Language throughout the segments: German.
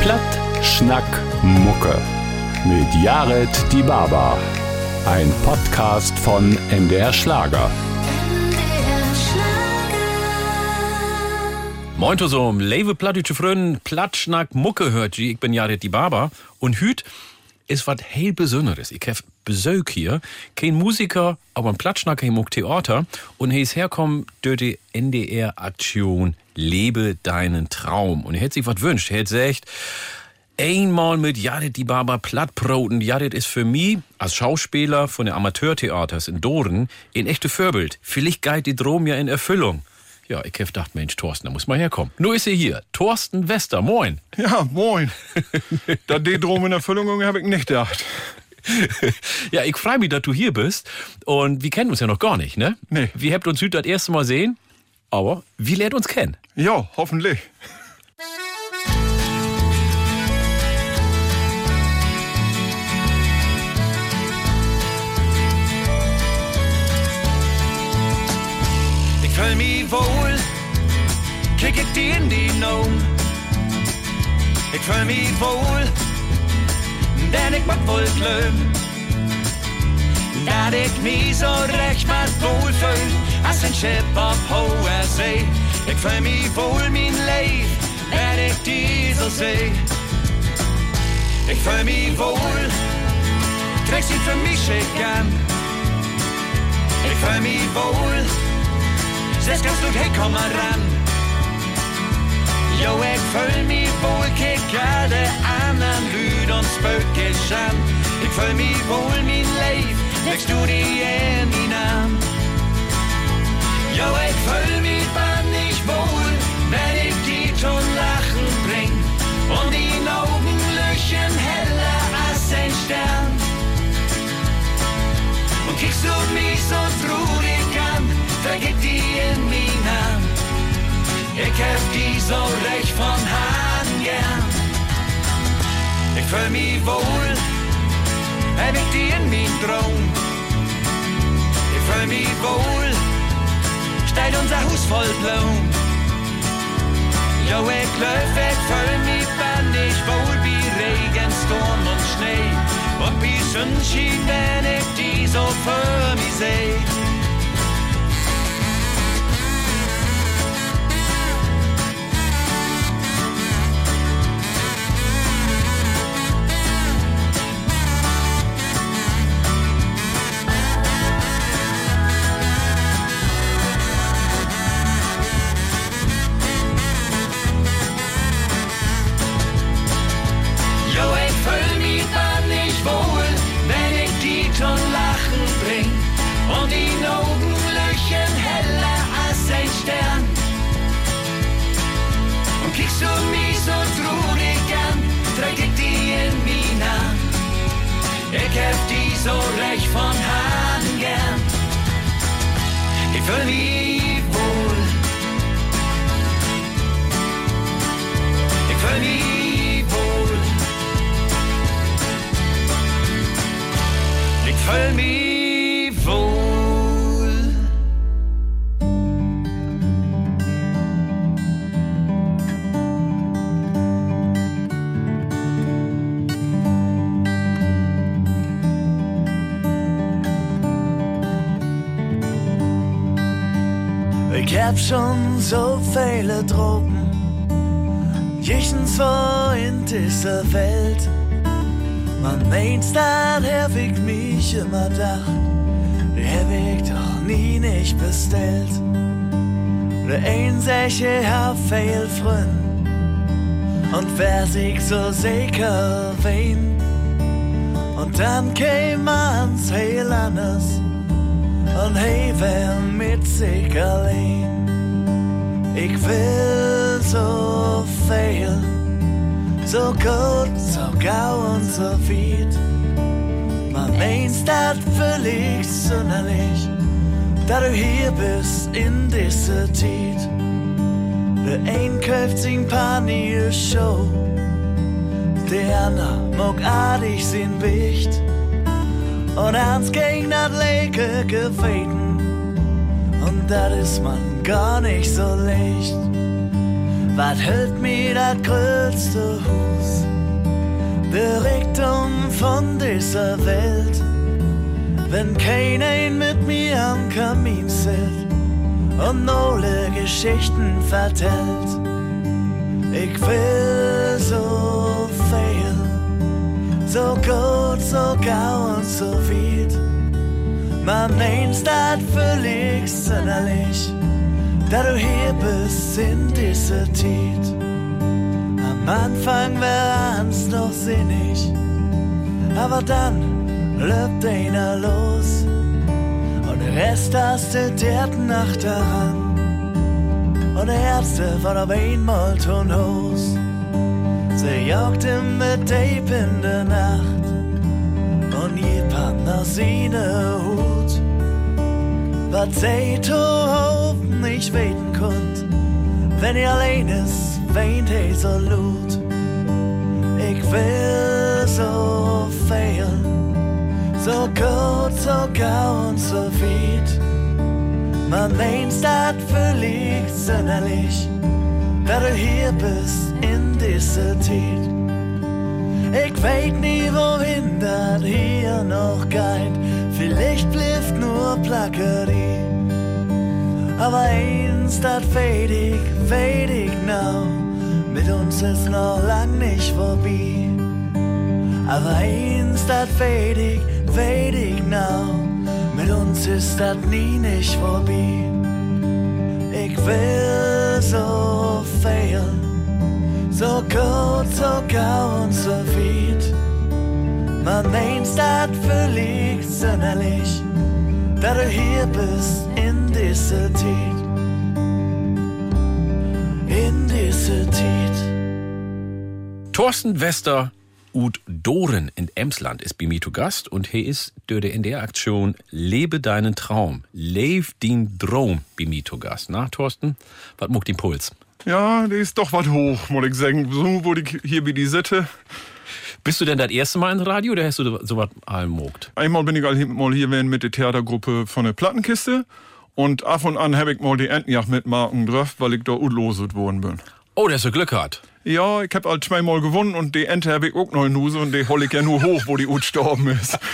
Platt, Schnack, Mucke. Mit Jared Die Baba. Ein Podcast von MDR Schlager. Moin zusammen, leve plattdeutsche Freunde, Plattschnack Mucke hört. Ich bin Jared Die Baba. Und hüt ist was heel Besonderes. Ich hab Besuch hier. Kein Musiker, aber ein Plattschnacker im Theater. Und ist herkommen durch die NDR-Aktion Lebe deinen Traum. Und er hätte sich was wünscht. Er hätte gesagt, einmal mit Jared die Baba Plattbroten. Jared ist für mich als Schauspieler von der Amateurtheaters in Doren ein echte Vorbild. Vielleicht geht die Drom ja in Erfüllung. Ja, ich hab gedacht, Mensch, Thorsten, da muss mal herkommen. Nur ist er hier. Thorsten Wester, moin. Ja, moin. da die Drom in Erfüllung habe ich nicht gedacht. ja, ich freue mich, dass du hier bist. Und wir kennen uns ja noch gar nicht, ne? Nee. Wir habt uns heute das erste Mal sehen, aber wir lernt uns kennen. Ja, hoffentlich. Ik fühl mich wohl, kick ich dir in die Augen. Ich fühl mich wohl, denn ich mag wohl glöm. Dat ik mich so recht mal wohl fühl, als ein Schiff auf hoher See. Ich fühl mich wohl, mein Leib, wenn ich die so seh. Ich fühl mich wohl, trägst ihn für mich schick an. Ich fühl mich wohl, Zes kannst du hey, komm mal ran. Jo, ich fühl mich wohl, kick alle anderen Lüd und Spökisch an. Ich fühl mich wohl, mein Leib, legst du die in die Namen. Jo, ich fühl mich bannig Und kickst du mich so traurig an, vergib die in mich an. Ich hab die so recht von Hand gern. Ich fühl mich wohl, hab ich die in mich Traum. Ich fühl mich wohl, steht unser Haus voll Blumen. Jo, ich läuf, ich fühl mich bandig wohl wie Regen, Sturm und Schnee. Und wie Sonnenschein, wenn ich die Hab die so recht von Hand gern. Fühl mich wohl. Fühl mich wohl. Ich fühl mich Ich hab schon so viele Drogen, jichtens war in dieser Welt. Man meint, dat hab ich mich immer gedacht, hab ich doch nie nicht bestellt. Der einzige hab viel Freund, und wer sich so sicher wen. Und dann käm man's heel anders, und hey, wer mit sich allein. Ich will so viel, so gut, so gau und so weit. Man meint, das völlig sonderlich, da du hier bist in dieser Zeit. Der ein kauft sich paar neue Show, der andere mag artig sein Bicht. Und ans gegen das Leke geweten. Und das ist man gar nicht so leicht. Was hält mir das größte Hus? Der Rektum von dieser Welt. Wenn keiner mit mir am Kamin sitzt und alle Geschichten vertellt. Ich will so viel, so gut, so gau und so weit. Man meint das völlig sonderlich, da du hier bist in dieser Zeit. Am Anfang wär ans noch sinnig, aber dann löbt einer los und der Rest hast du der Nacht daran. Und der Ärzte war auf einmal ton Hos. Sie jagten mit Tape in der Nacht und jemand nach seine Hut. Was sie zu hoffen nicht weten konnt, wenn ihr allein ist, weint so lut. Ich will so fehlen, so gut, so gau und so weit. Man meint dat völlig sonderlich, da du hier bist in dieser Zeit. Ich weet nie, wohin dat hier noch geht. Vielleicht blifft nur Plackerie. Aber eins, dat weet ich, weet ich now. Mit uns ist noch lang nicht vorbei. Aber eins, dat weet ich, weet ich now. Mit uns ist das nie nicht vorbei. Ich will so fehlen, so gut, so gau und so weit. Man meint das völlig sonderlich, da du hier bist in dieser Zeit. In dieser Zeit. Thorsten Wester Ud Doren in Emsland ist bei mir zu Gast und er ist durch die NDR-Aktion Lebe deinen Traum, Lev din Traum bei mir zu Gast. Na, Thorsten, was muckt den Puls? Ja, der ist doch was hoch, muss ich sagen. So wurde ich hier wie die Sitte. Bist du denn das erste Mal in Radio oder hast du sowas allem mogt? Einmal bin ich all- mal hier mit der Theatergruppe von der Plattenkiste. Und ab und an habe ich mal die Entenjagd mit Marken drauf, weil ich da utloset worden bin. Oh, dass du Glück hat. Ja, ich hab all zweimal gewonnen und die Ente habe ich auch noch in Huse und die hol ich ja nur hoch, wo die Ut gestorben ist.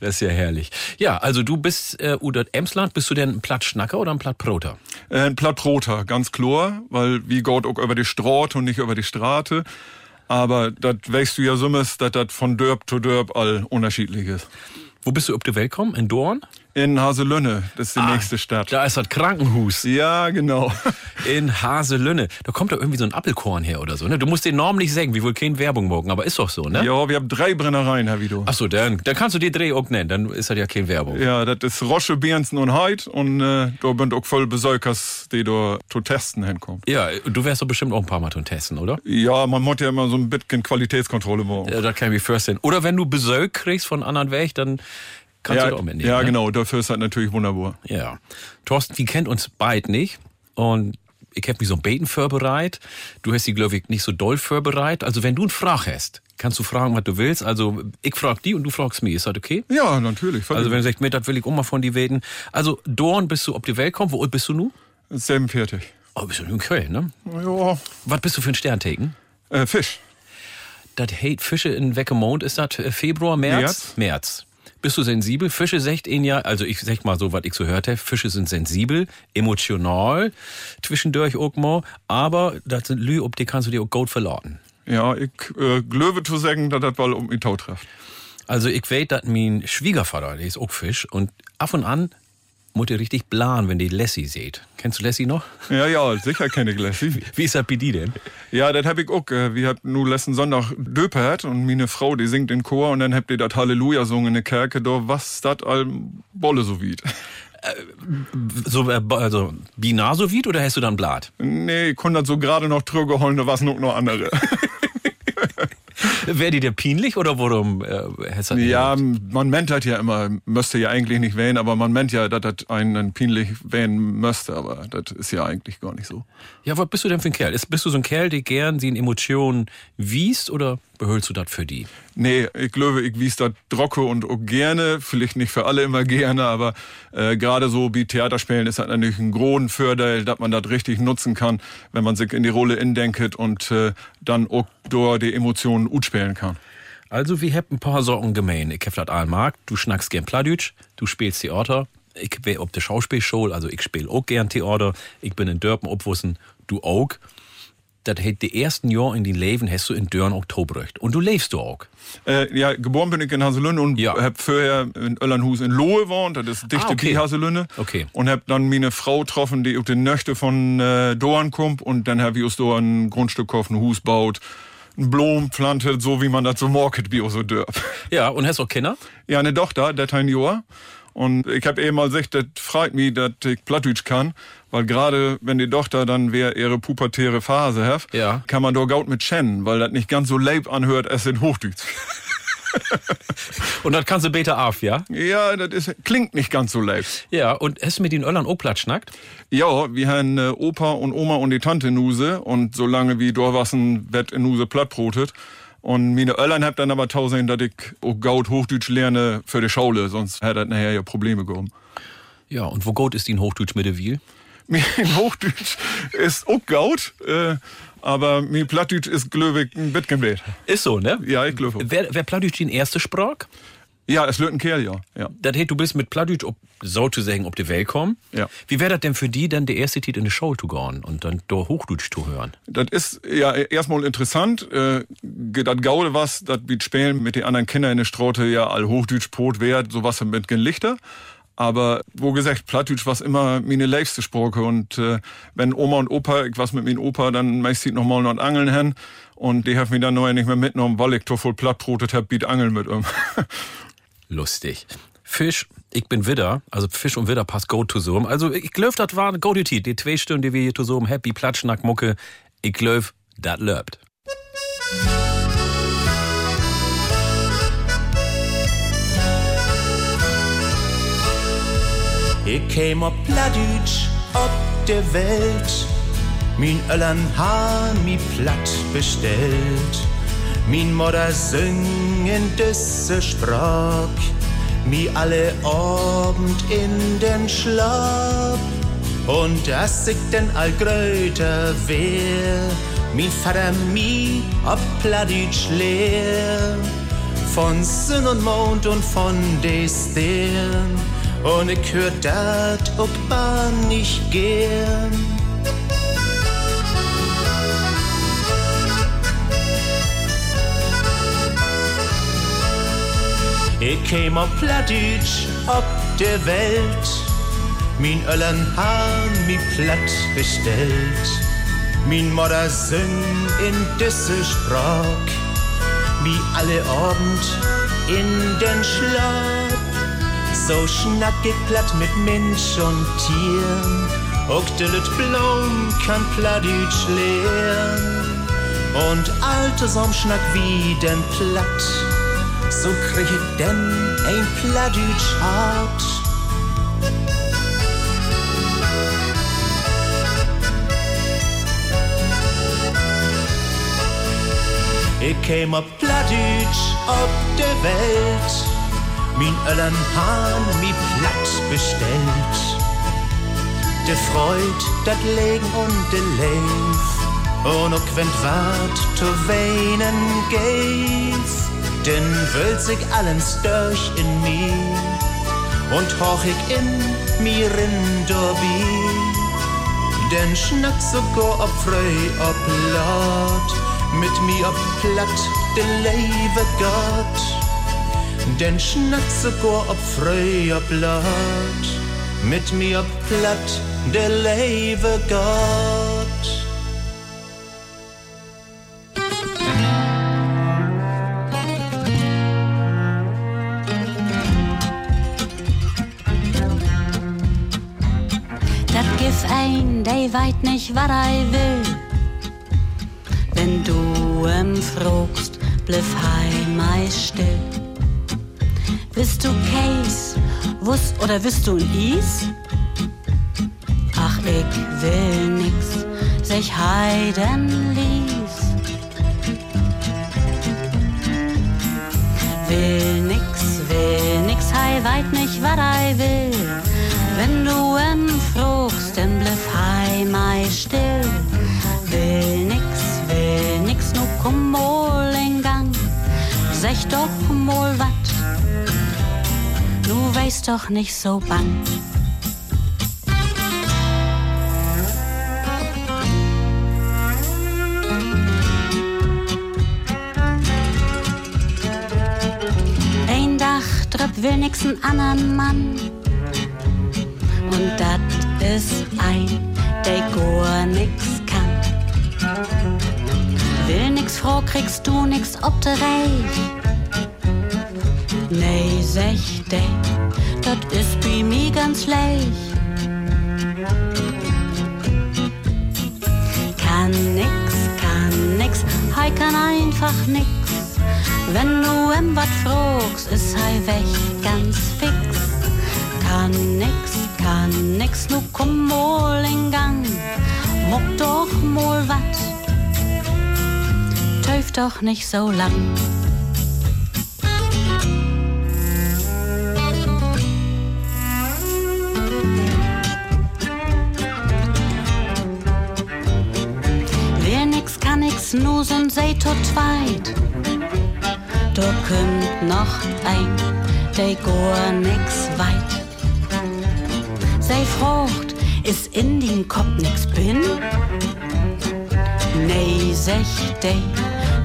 Das ist ja herrlich. Ja, also du bist äh, Udat Emsland, bist du denn ein Plattschnacker oder ein Plattproter? Äh, ein Plattroter, ganz klar, weil wie geht auch über die Straat und nicht über die Strate. Aber das weißt du ja summes, dass das von Dörp zu Dörp all unterschiedlich ist. Wo bist du auf die Welt gekommen? In Dorn? In Haselünne, das ist die nächste Stadt. Da ist das Krankenhus. Ja, genau. In Haselünne. Da kommt doch irgendwie so ein Appelkorn her oder so, ne? Du musst den Norm nicht sagen, wie wohl keine Werbung morgen, aber ist doch so, ne? Ja, wir haben drei Brennereien, Herr Vido. Ach so, dann, dann kannst du die Dreh auch nennen, dann ist das ja keine Werbung. Ja, das ist Rosche, Bernsen und Heid und äh, da sind auch voll Besäukers, die da zu testen hinkommen. Ja, du wärst doch bestimmt auch ein paar Mal tun testen, oder? Ja, man muss ja immer so ein bisschen Qualitätskontrolle machen. Ja, das kann ich mir vorstellen. Oder wenn du Besög kriegst von anderen Weg, dann kannst du ja, das auch mitnehmen. ja ne? genau, dafür ist das natürlich wunderbar. Ja. Thorsten, wir kennt uns beid nicht. Und ich hab mich so ein Beten vorbereitet. Du hast die, glaube ich, nicht so doll vorbereitet. Also, wenn du eine Frage hast, kannst du fragen, was du willst. Also, ich frag die und du fragst mich. Ist das okay? Ja, natürlich. Also, wenn du sagst, mir, das will ich auch mal von dir weten. Also, Dorn bist du ob die Welt kommt. Wo alt bist du nun? 47. Oh, bist du in Köln, ne? Ja, Was bist du für ein Sterntaken? äh, Fisch. Das Hate Fische in Weckemond, ist das äh, Februar, März? März. März. Bist du sensibel? Fische sagt ihn ja, also ich sag mal so, was ich so hörte, Fische sind sensibel, emotional, zwischendurch auch mal, aber das sind Lü, ob die kannst du dir auch gut verlauten. Ja, ich äh, glöwe zu sagen, dass das wohl um mich Tau trifft. Also ich weiß, dass mein Schwiegervater, der ist auch Fisch und ab und an muss ihr richtig blahen, wenn die Lassie seht. Kennst du Lassie noch? Ja, ja, sicher kenne ich Lassie. Wie ist das bei dir denn? Ja, das hab ich auch. Äh, wir habt nur letzten Sonntag döpert und meine Frau, die singt in Chor und dann habt ihr das Halleluja sungen in der Kerke, da was das all Bolle so weit. So, äh, also binar so weit oder hast du dann Blatt? Nee, ich konnte das so gerade noch drüber holen, da was noch noch andere. Wäre die dir peinlich oder warum äh, du ja, man meint halt ja immer, müsste ja eigentlich nicht wählen, aber man meint ja, dass das einen peinlich wählen müsste, aber das ist ja eigentlich gar nicht so. Ja, was bist du denn für ein Kerl? Ist, bist du so ein Kerl, der gern seine Emotionen wiest oder behölst du das für die? Nee, ich glaube, ich wies das drocke und auch gerne, vielleicht nicht für alle immer gerne, aber äh, gerade so wie Theaterspielen ist das natürlich ein großen Vorteil, dass man das richtig nutzen kann, wenn man sich in die Rolle indenket und äh, dann auch durch die Emotionen gut spielen kann. Also, wir haben ein paar Sorgen gemein. Ich hab das allmark. Du schnackst gern Pladütsch, du spielst Theater. Ich wär ob der Schauspielschule, also ich spiel auch gern Theater. Ich bin in Dörpen obwussen, du auch. Das hat die ersten Jahr in den Leben hast du in Dörren Oktoberrecht. Und du lebst du auch. Äh, ja, geboren bin ich in Haselünne und Ja. hab vorher in Öllernhus in Lohe gewohnt, das ist dichte Ah, okay. Haselünne. Okay. Und hab dann meine Frau getroffen, die auf den Nöchte von äh, Dorn kommt und dann hab ich aus Dorn ein Grundstück gekauft, ein Hus baut, ein Blom plantet, so wie man das so market, auch so dörp. Ja, und hast auch Kinder? Ja, eine Tochter, der Jahr. Und ich hab eben mal gesagt, das freut mich, dass ich Plattdeutsch kann, weil gerade wenn die Tochter dann wer ihre pubertäre Phase hat, Ja. kann man doch gaut mit kennen, weil das nicht ganz so leib anhört, als in Hochdeutsch. Und das kannst du beter auf, ja? Ja, das ist, klingt nicht ganz so leib. Ja, und hast du mit den Öllern auch Platz schnackt? Ja, wir haben äh, Opa und Oma und die Tante Nuse und solange wie Dorwassen wird in Nuse plattbrotet. Und meine Öllern hab dann aber tausend, dass ich auch gaut Hochdeutsch lerne für die Schaule, sonst hätte das nachher ja Probleme gegeben. Ja, und wo gut ist in Hochdeutsch mit der Wiel? Mein Hochdeutsch ist auch gaut, äh, aber mein Plattdeutsch ist glöwig ein bisschen. Ist so, ne? Ja, ich glaube. Wer, wer Plattdeutsch die erste Sprach? Ja, es löt ein Kerl, ja. ja. Das heißt, du bist mit Plattdeutsch, ob, so zu sagen, ob die Welt kommen. Ja. Wie wäre das denn für die, dann der erste Titel in die Show zu gehen und dann durch Hochdeutsch zu hören? Das ist ja erstmal interessant. Äh, das Gaude was, das wie spielen mit den anderen Kindern in der Straute ja all Hochdeutsch Brot wert, sowas mit gen Lichter. Aber wo gesagt, Plattdeutsch was immer meine liebste Sprache und äh, wenn Oma und Opa, ich was mit meinem Opa, dann meist noch mal noch Angeln hin und die haben mich dann neu nicht mehr mitgenommen, weil ich doch voll Plattbrotet hab, biet Angeln mit um. Lustig. Fisch, ich bin Widder, also Fisch und Widder passt go to so. Also ich glaub, das war go to die zwei Stunden, die wir hier zu so happy Platschnack Mucke. Ich glaub, das löbt. Ich käm op Plattdeutsch op der Welt. Min Öllern han mi platt bestellt. Min Mutter singen diese Sprach. Mi alle Abend in den Schlaf. Und dass ich denn all gröter wär, min Vater mi ob Plattdeutsch lehr. Von Sonn und Mond und von de Stern. Und ich hör dat auch bar nicht gern. Ich käm auf Plattdeutsch ob der Welt. Min Öllern han mi platt bestellt. Min Mutter sing in diese Sprach. Wie alle Abend in den Schlaf. So schnack ich platt mit Mensch und Tier. Auch der Lüt Blom kann Plattdeutsch lehren. Und alte Somschnack wie den Platt. So krieg ich denn ein Plattdeutsch hart. Ich käm op Plattdeutsch op der Welt. Min Öllern han mi platt bestellt. De Freud, dat Legen und de Leif. Und auch wenn wart zu weinen geif, denn wölz ich allens durch in mir und hoch ich in mir in Dorbi. Denn schnack sogar ob frei, ob laut, mit mir ob platt, de Leve Gott. Denn schnack sogar ob frei, ob laut, mit mir ob platt, de Leve Gott. Der weit nicht, wat er will. Wenn du em fragst, bliff heimei still. Bist du Case, Wust oder bist du ein Is? Ach, ich will nix, sich heiden ließ. Will nix, will nix, hei weit nicht, wat I will. Wenn du em fragst, dann bliff hei mei still. Will nix, will nix, nu komm mal in Gang. Sech doch mal wat, du weißt doch nicht so bang. Ein Dachtrip will nix n andern Mann. Und dat ist ein, der gar nix kann. Will nix froh, kriegst du nix ob de Reich. Nee, sech de, dat ist bei mir ganz leicht. Kann nix, kann nix, hei kann einfach nix. Wenn du em wat fragst, ist hei weg ganz fix. Kann nix, kann nix, nu komm mal in Gang. Muck doch mal wat, töf doch nicht so lang. Wer nix kann nix, nu sind sei tot zweit. Da kommt noch ein, der gar nix weit. Sei frucht, ist in den Kopf nix bin? Nee, sech de,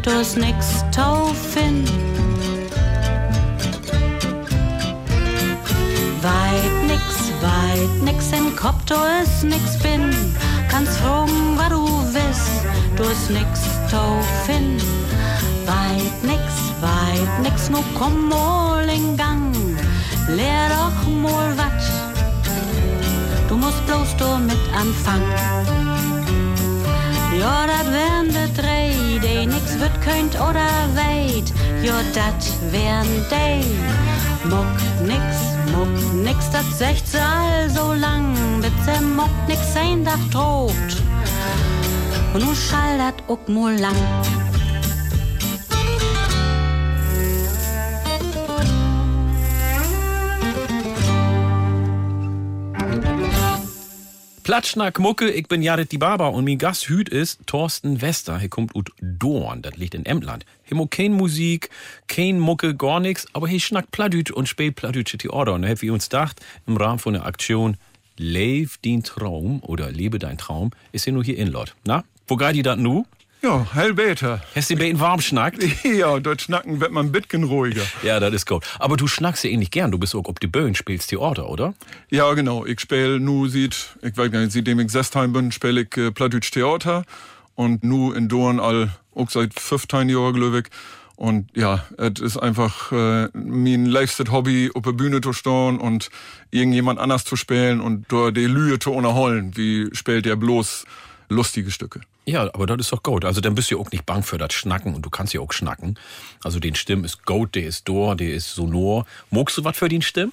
du ist nix taufen. Weit nix, weit nix im Kopf, du ist nix bin. Kannst fragen, was du willst, du ist nix taufen. Weit nix, weit nix, nu komm mal in Gang. Lehr doch mal du musst bloß du mit anfangen. Ja, dat wären de drei, die nix wird könnt oder weit. Ja, dat wären de. Muck nix, muck nix, dat secht sie all so lang, bis sie muck nix ein Dach droht. Und nu schall dat ook mal lang. Platschnack Mucke, ich bin Jared die Barber und mein Gast hüt ist Thorsten Wester. Er kommt ut Dorn, das liegt in Emtland. Himo kein Musik, kein Mucke, gar nix, aber he schnackt Pladüt und spielt Pladütsche Theater. Und da wir uns gedacht, im Rahmen von der Aktion Lev dein Traum oder Lebe dein Traum, ist er nur hier in Lord. Na, wo geht die dat nu? Ja, hell beter. Hast du beten warm schnackt? Ja, dort schnacken wird man ein bisschen ruhiger. Ja, das ist gut. Aber du schnackst ja ähnlich gern. Du bist auch ob die Böen spielst Theater, oder? Ja, genau. Ich spiele nu sieht, ich weiß gar nicht, seitdem ich Sestheim bin, spiele ich äh, Plattdeutsch Theater und nu in Dorn all, auch seit 15 Jahren, glaube ich. Und ja, es ist einfach äh, mein liebstes Hobby, auf der Bühne zu stehen und irgendjemand anders zu spielen und dort die Lühe zu unterholen. Wie spielt der bloß lustige Stücke? Ja, aber das ist doch gut. Also dann bist du auch nicht bang für das Schnacken und du kannst ja auch schnacken. Also den Stimm ist gut, der ist dor, der ist sonor. Mogst du was für den Stimm?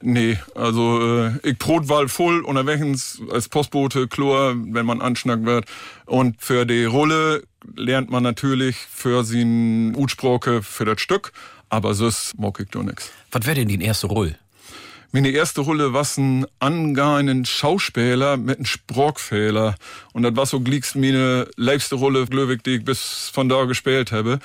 Nee, also äh, ich Brotwahl voll unterwegs als Postbote, Chlor, wenn man anschnackt wird. Und für die Rolle lernt man natürlich für sin Utsprache für das Stück, aber sonst mag ich doch nix. Was wäre denn die erste Rolle? Meine erste Rolle war ein angehenden Schauspieler mit einem Sprachfehler. Und das war so glicks meine liebste Rolle, glaube die ich bis von da gespielt habe.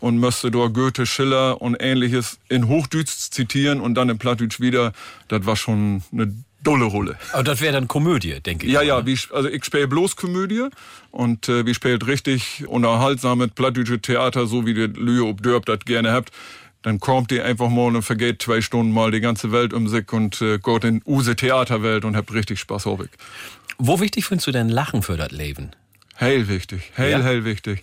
Und müsste dort Goethe, Schiller und ähnliches in Hochdeutsch zitieren und dann in Plattdeutsch wieder. Das war schon eine dolle Rolle. Aber das wäre dann Komödie, denke ich. Ja, ja, ne? wie, also ich spiele bloß Komödie und äh, wie spielt richtig unterhaltsames plattdeutsche Theater, so wie die Lühe ob Dörp das gerne habt. Dann kommt ihr einfach mal und vergeht zwei Stunden mal die ganze Welt um sich und äh, geht in use Theaterwelt und habt richtig Spaß auf ich. Wo wichtig findest du denn Lachen für das Leben? Hell wichtig, hell, Ja. hell wichtig.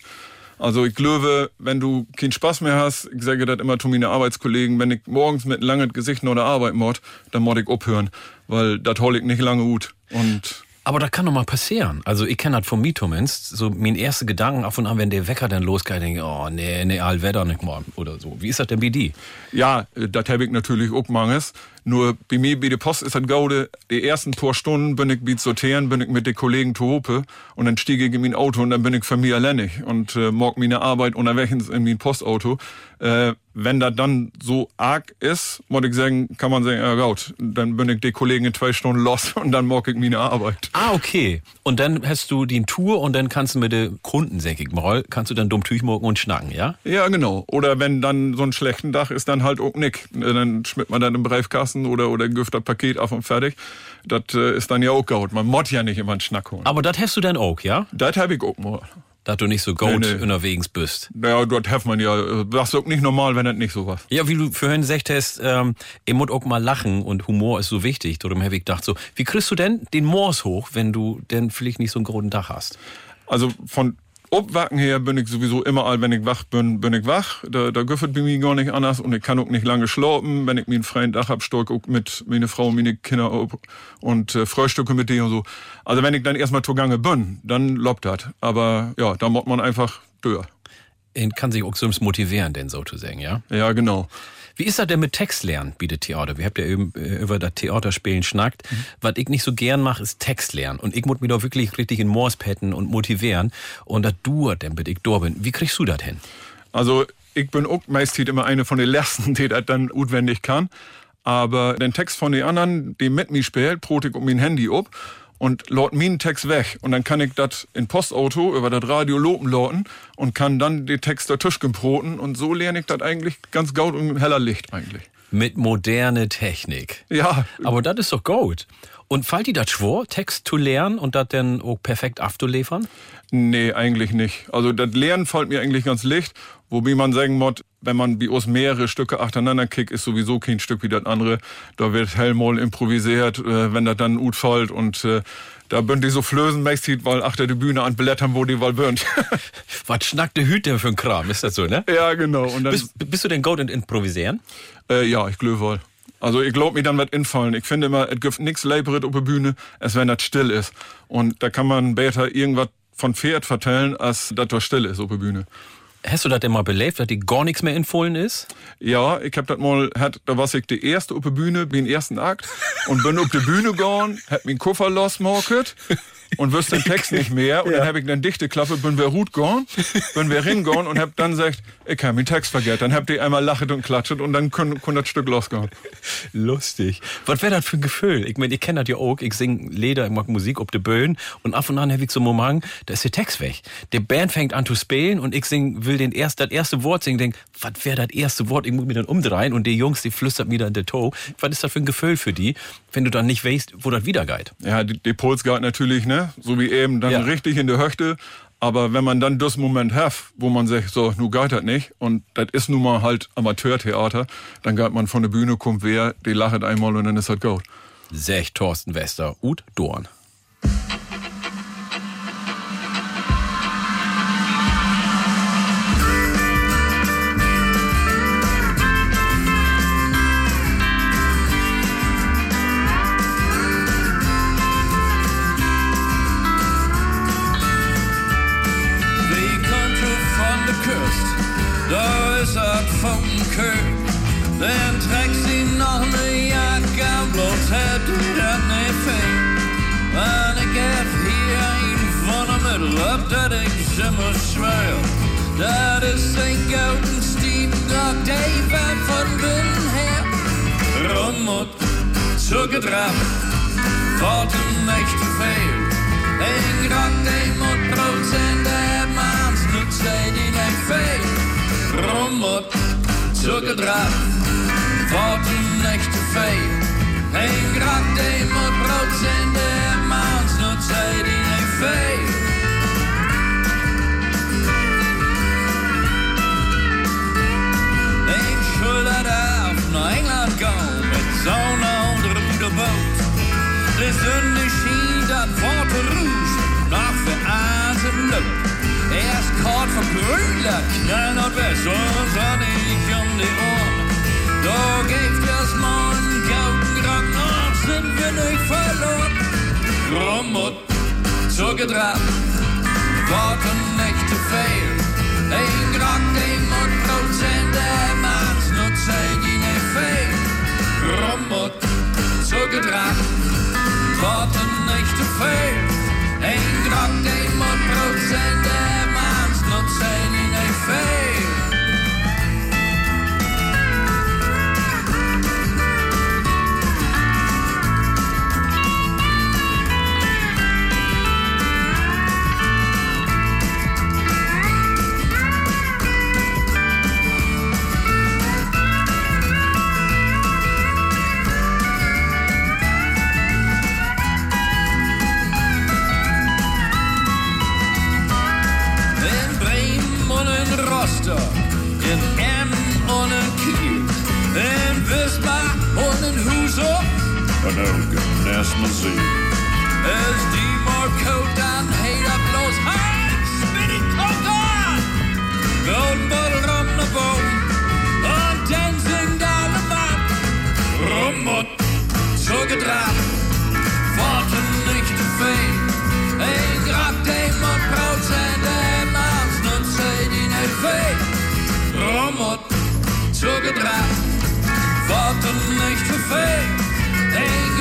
Also ich glaube, wenn du keinen Spaß mehr hast, ich sage das immer zu meinen Arbeitskollegen, wenn ich morgens mit langem Gesicht noch der Arbeit mod, dann mod ich abhören, weil das hol ich nicht lange gut. Und Aber das kann doch mal passieren. Also ich kenne das von mir zumindest. So mein erster Gedanken ab und an, wenn der Wecker dann losgeht, denke ich, oh nee, nee, all Wetter nicht mal oder so. Wie ist das denn bei die? ja, äh, das habe ich natürlich auch manches. Nur bei mir, bei der Post ist das Gaude, die ersten paar Stunden bin ich bei sortieren, bin ich mit den Kollegen zu Hope und dann stiege ich in mein Auto und dann bin ich für mich alleinig und äh, morg meine Arbeit unterwegs in mein Postauto. Äh, wenn das dann so arg ist, muss ich sagen, kann man sagen, ja gut, dann bin ich die Kollegen in zwei Stunden los und dann morg ich meine Arbeit. Ah, okay. Und dann hast du die Tour und dann kannst du mit den Kunden, sag ich mal, kannst du dann dumm morgen und schnacken, ja? Ja, genau. Oder wenn dann so ein schlechten Dach ist, dann halt auch nick. Dann schmiert man dann im Briefkasten oder, oder gibt das Paket auf und fertig. Das äh, ist dann ja auch gut. Man mod ja nicht immer einen Schnack holen. Aber das hast du dann auch, ja? Das hab ich auch mal. Dass du nicht so gut Nee, nee. unterwegs bist. Naja, dort hat man ja, das ist auch nicht normal, wenn das nicht so was. Ja, wie du vorhin gesagt hast, ähm, ich muss auch mal lachen und Humor ist so wichtig. Darum habe ich gedacht so, wie kriegst du denn den Moors hoch, wenn du denn vielleicht nicht so einen großen Dach hast? Also von Obwacken her bin ich sowieso immer all, wenn ich wach bin, bin ich wach. Da, da bei mir gar nicht anders und ich kann auch nicht lange schlafen. Wenn ich mir einen freien Dach hab, stock auch mit meine Frau und meine Kinder ob und äh, Frühstücke mit denen und so. Also wenn ich dann erstmal zugange bin, dann lobt das. Aber ja, da muss man einfach durch. Er kann sich auch sonst motivieren, denn sozusagen, ja? Ja, genau. Wie ist das denn mit Textlernen, bietet Theater? Wir habt ja eben äh, über das Theaterspielen schnackt. Was ich nicht so gern mache, ist Textlernen. Und ich muss mich doch wirklich richtig in Moors petten und motivieren. Und das dauert denn, bis ich da bin. Wie kriegst du das hin? Also ich bin auch meistens immer eine von den Letzten, die das dann utwendig kann. Aber den Text von den anderen, die mit mir spielt, brot ich um mein Handy ab und laut meinen Text weg. Und dann kann ich das in Postauto über das Radio lopen lauten und kann dann den Text der Tisch gebroten. Und so lerne ich das eigentlich ganz gaut und heller Licht eigentlich. Mit moderne Technik. Ja, Aber das ist doch gut. Und fällt dir das schwer, Text zu lernen und das dann auch perfekt abzuliefern? Nee, eigentlich nicht. Also das Lernen fällt mir eigentlich ganz leicht. Wobei man sagen muss, wenn man aus mehrere Stücke achteinander kickt, ist sowieso kein Stück wie das andere. Da wird hellmal improvisiert, äh, wenn das dann gut fällt. Und äh, da bünd die so flösenmäßig, weil achter die Bühne an Blättern, wo die weil bünd. Was schnackt der Hüt denn für ein Kram? Ist das so, ne? ja, genau. Und dann, Bist, bist du denn gut in Improvisieren? äh, ja, ich glaube wohl. Also ich glaub mir dann wird infallen. Ich finde immer, es gibt nix Leiberit auf der Bühne, als wenn das still ist. Und da kann man besser irgendwas von Pferd vertellen, als dass das still ist auf der Bühne. Hast du das denn mal belebt, dass dir gar nichts mehr empfohlen ist? Ja, ich hab das mal, hat, da war ich die erste auf der Bühne, bin ersten Akt und bin auf die Bühne gegangen, hab meinen Koffer losmarket und wüsste den Text nicht mehr und dann hab ich dann dichte Klappe, bin wir Hut gegangen, bin wir hingegangen und hab dann gesagt, ich hab meinen Text vergessen. Dann habt ihr einmal lachet und klatschet und dann kun, kun das Stück losgehen. Lustig. Was wäre das für ein Gefühl? Ich meine, ihr kennt das ja auch. Ich sing Leder, ich mag Musik auf der Bühne und ab und an habe ich so einen Moment, da ist der Text weg. Der Band fängt an zu spielen und ich sing, will den erst, das erste Wort singen, denk, was wäre das erste Wort? Ich muss mich dann umdrehen und die Jungs, die flüstert mir dann der Toe. Was ist das für ein Gefühl für die, wenn du dann nicht weißt, wo das wieder geht? Ja, die, die Puls geht natürlich, ne, so wie eben, dann Ja. richtig in der Höchte. Aber wenn man dann das Moment hat, wo man sagt, so, nu geht das nicht, und das ist nun mal halt Amateurtheater, dann geht man von der Bühne, kommt wer, die lachet einmal und dann ist das gut. Sech Thorsten Wester, Ut Dorn. Kommer svär Där det sänker en stiv och det är från den här Rummot, zuckerdrap Warten echte veel. En grad de mot procent der maans nut zij die niet veel. Rommot, zuckerdrap Warten echte veel. En grad de mot procent der maans nut zij die niet veel Eerst kort van Brüder, knall naar west, und dann ich um die Ohren. Da geeft das mal einen gouden Rock, noch sind wir nicht verloren. Rommot, zugedraht, warten nicht zu viel. Een grak, een moet procent, der maans nut zij die niet veel. Rommot, zugedragen, Worte nicht zu viel. Ein Grad, den man Prozent, der Manns nutzen nicht viel. En ook in Nesmazee. ist die Morcode dann Hater bloß Heinz mit den Koker. Golden Bottle rum ne Boden und dann singt alle Mann. Rum und zugetragen, Worte nicht zu viel. Ein Grab dem und Prozent dem Arzt und sei die nicht viel. Rum und zugetragen, Worte nicht zu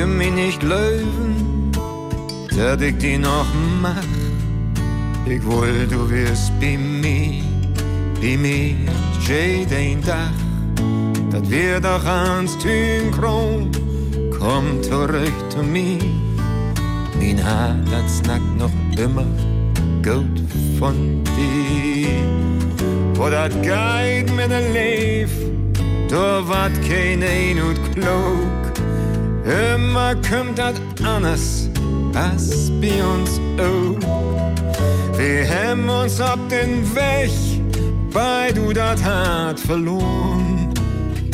du mich nicht löwen, dass ich die noch mach? Ich will, du wirst bei mir, bei mir, jeden Tag. Dat wir doch ans Tün krom, komm zurück zu mir. Mein Hart, das snackt noch immer gut von dir. Wo dat geht mit der Leif, da wat kein ein und klug. Immer kommt das anders als bei uns auch. Wir haben uns ab den Weg, weil du das hart verloren.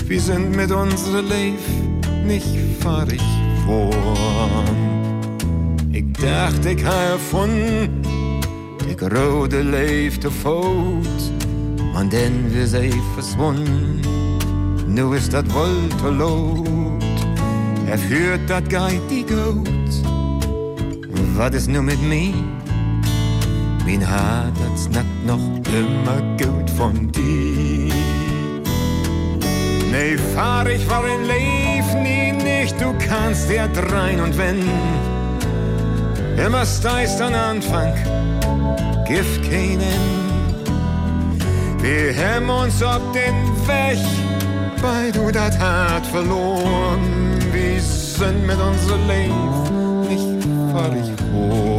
Wir sind mit unserem Leben nicht fahrig worden. Ich dachte, ich habe erfunden, die rote leeft te voet. Maar dan weer zij verschwunden. Nu is dat wohl Er führt dat geit die gut. Was ist nu mit mir? Mein Haar, das snackt noch immer gut von dir. Nee, fahr ich war in Leif nie nicht, du kannst dir drein und wenn. Immer steist an Anfang, gif keinen. Wir haben uns auf den Weg, weil du das hart verloren. Sind mit unserem Leben nicht völlig worden.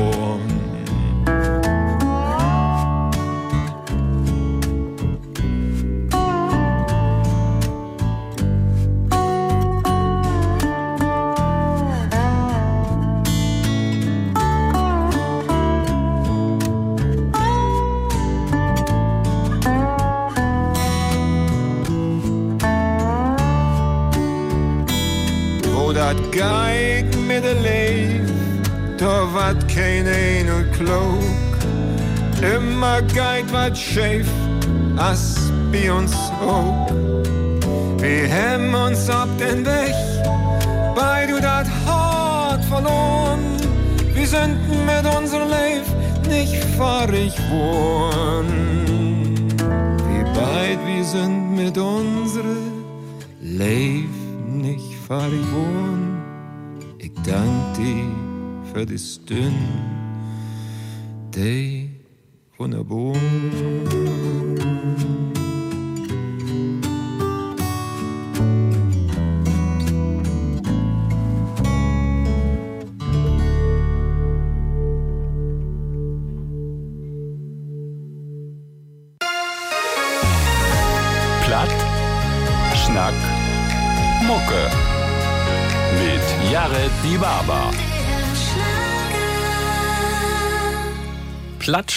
Da wat kein ein und klug. Immer geht wat schief, as bei uns auch. Wir haben uns ab den Weg, weil du dat hart verloren. Wir sind mit unserem Leben nicht fahrig worden. Wir beid, wir sind mit unserem Leben nicht fahrig worden. Dir für die Stunde, die wunderbar. Platt,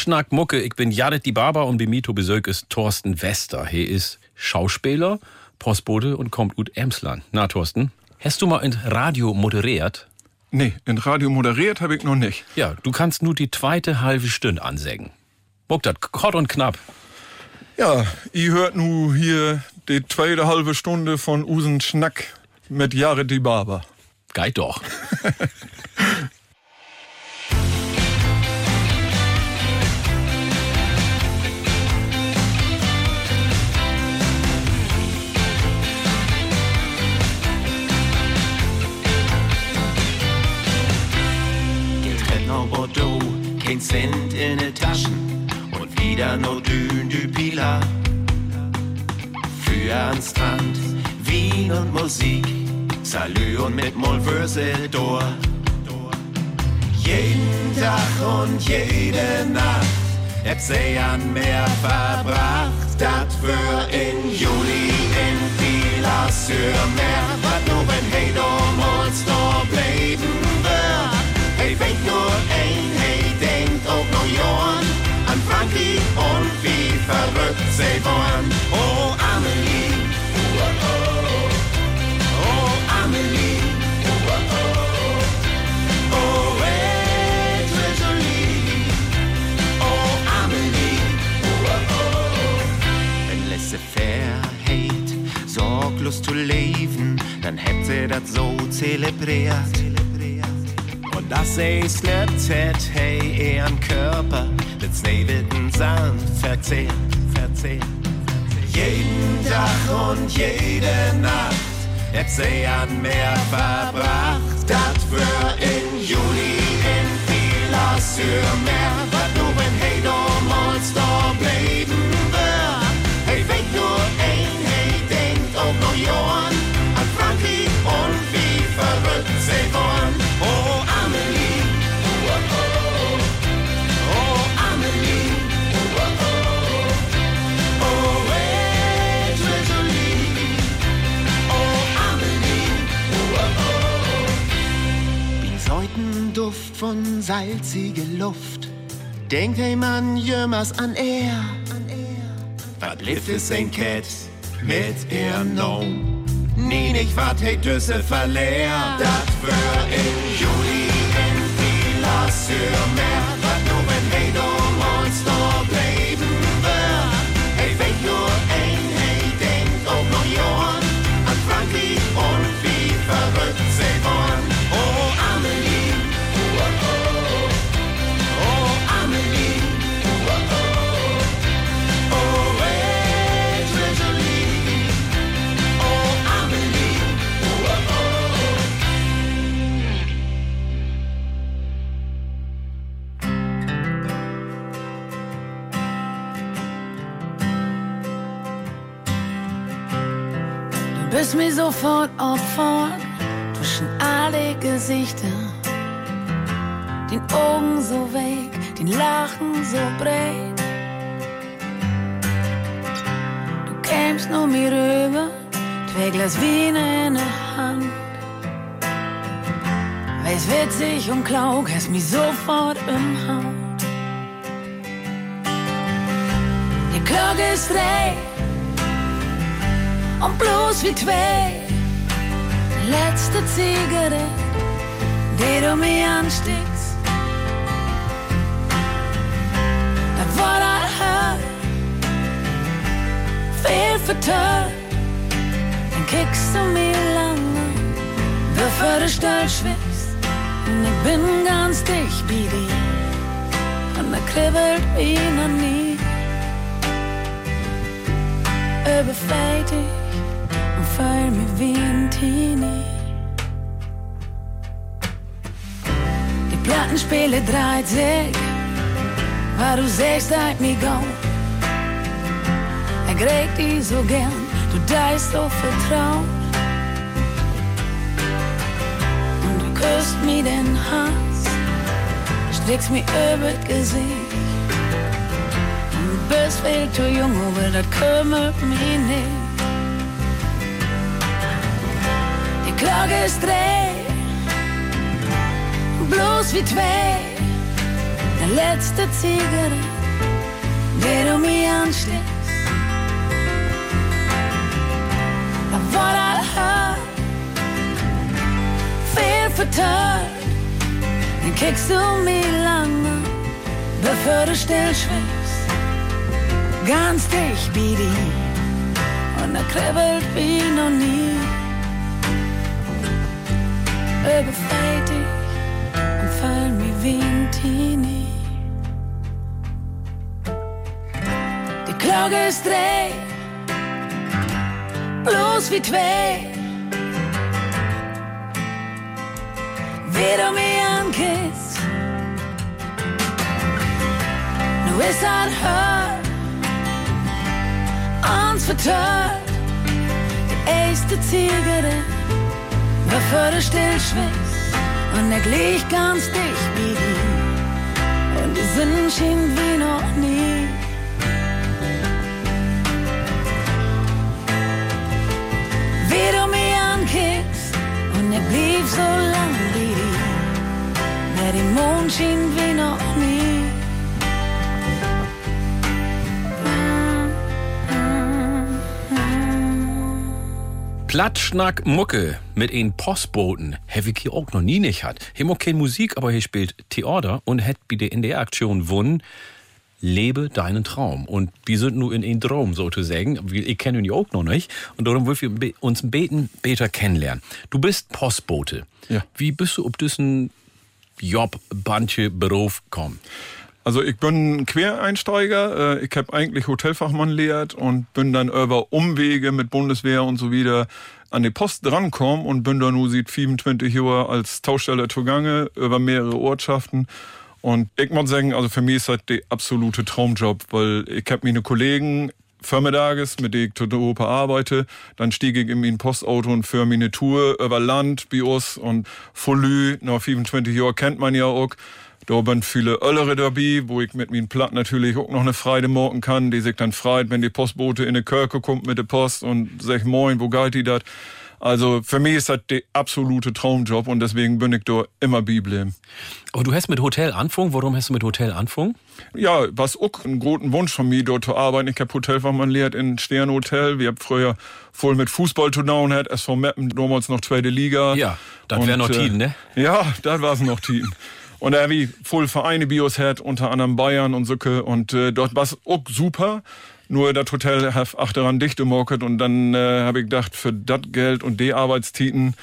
Platschnack Mucke. Ich bin Jared die Barber und zu Besuch ist Thorsten Wester. Er ist Schauspieler, Postbote und kommt ut Emsland. Na, Thorsten, hast du mal in Radio moderiert? Nee, in Radio moderiert habe ich noch nicht. Ja, du kannst nur die zweite halbe Stunde ansägen. Muck dat, kort und knapp. Ja, ihr hört nu hier die zweite halbe Stunde von Usen Schnack mit Jared die Barber. Geht doch. Noch Bordeaux, kein Cent in den Taschen und wieder nur dünn du Pila. Für an Strand, Wien und Musik, Salü und mit Molverse door. Jeden Tag und jede Nacht, hab sie an Meer verbracht, dat für in Juli in Pila sur Meer, wat nur wenn hey damals da bleiben wird. Hey, weet nur Johann an Frankie und wie verrückt sie waren. Oh, Amelie, oh, Amelie, oh, hey, Jolie, oh, Amelie, wenn laissez-faire hate, sorglos zu leben, dann hätt sie das so zelebriert. Und das ist nicht zett, hey, eher ein Körper mit sneveten Sand verzehrt, verzehrt. Jeden Tag und jede Nacht hätt sie an Meer verbracht. Das für in Juli in Pila sur Meer, wat nur wenn hey damals da bleiben Säutenduft von salzige Luft, denkt hey Mann jemals an er, verblifft ist ein Cat mit ihr Nom. Nie nicht wat hey Düsse verleert. Dat für in Juli in Pila sur Du bist mir sofort auffallen zwischen alle Gesichter. Den Augen so weg, den Lachen so breit. Du kämst nur mir rüber, zwei Glas Wein in der Hand. Weiß witzig und klaug, hast mich sofort im Haut. Die Glocke ist drei und bloß wie zwei. Letzte Zigarette, die du mir ansteckst. Da war das hart, viel vertört. Dann kickst du mir lange, bevor du stolz schwimmst. Und ich bin ganz dicht bei dir. Und da kribbelt wie noch nie. Überfällt dich und fühl mich wie ein Teenie. Die Plattenspiele dreht sich, weil du sagst, halt mich go. Er kriegt dich so gern, du deist so vertraut. Und du küsst mir den Hals, strickst mir über Gesicht. Du bist viel zu jung, aber das kümmert mich nicht. Die Glocke ist dreh, bloß wie zwei. letzte Zigarette, die du mir ansteckst. What I heard, viel vertört, dann kickst du mich lange, bevor du schweigst. Ganz dicht wie die, und er kribbelt wie noch nie. Überfällt dich und fall mir wie ein Teenie. Die Glocke ist dreh, bloß wie zwei. Wie du mich ankisst, nu ist han hört, uns vertört. Die erste Zigarette, bevor du still schwingst. Und er glich ganz dicht wie die. Und die Sinn schien wie noch nie. Wie du mich ankickst. Und er blieb so lang wie die. Der Mond schien wie noch nie. Platschnack Mucke mit een Postboten, hab ich hier auch noch nie nicht hat. Mag keine Musik, aber hier spielt Theater und hat bei der NDR-Aktion gewonnen. Lebe deinen Traum. Und wir sind nur in einen Traum, sozusagen. Ich kenne ihn ja auch noch nicht. Und darum wollen wir uns Beten besser kennenlernen. Du bist Postbote. Ja. Wie bist du auf diesen Job, Bandche, Beruf gekommen? Also ich bin Quereinsteiger. Äh, Ich habe eigentlich Hotelfachmann lehrt und bin dann über Umwege mit Bundeswehr und so wieder an die Post drankommen und bin dann nur seit 25 Jahren als Tauschsteller zugange über mehrere Ortschaften. Und ich muss sagen, also für mich ist das der absolute Traumjob, weil ich habe meine Kollegen vormittags, mit denen ich zu Europa arbeite, dann stieg ich in mein Postauto und für meine Tour über Land, Bios und Folü, nach 25 Jahren kennt man ja auch. Da sind viele Öllere dabei, wo ich mit meinem Platt natürlich auch noch eine Freude morgen kann, die sich dann freut, wenn die Postbote in die Kirche kommt mit der Post und sagt, moin, wo geht die dat? Also für mich ist das der absolute Traumjob und deswegen bin ich da immer bleiben. Aber du hast mit Hotel anfangen. Warum hast du mit Hotel anfangen? Ja, was auch ein großen Wunsch von mir, dort zu arbeiten. Ich habe Hotelfachmann lehrt in Sternhotel. Wir haben früher voll mit Fußball zu tun, hat SV Meppen, damals noch zweite Liga. Ja, das wär Und, noch äh, Tiden, ne? Ja, das war's noch Tiden. Und er wie voll Vereine Bios hat, unter anderem Bayern und Sücke. Und äh, dort war's auch super. Nur das Hotel hat achteran dicht gemockert und dann äh, habe ich gedacht, für das Geld und die Arbeitstiten,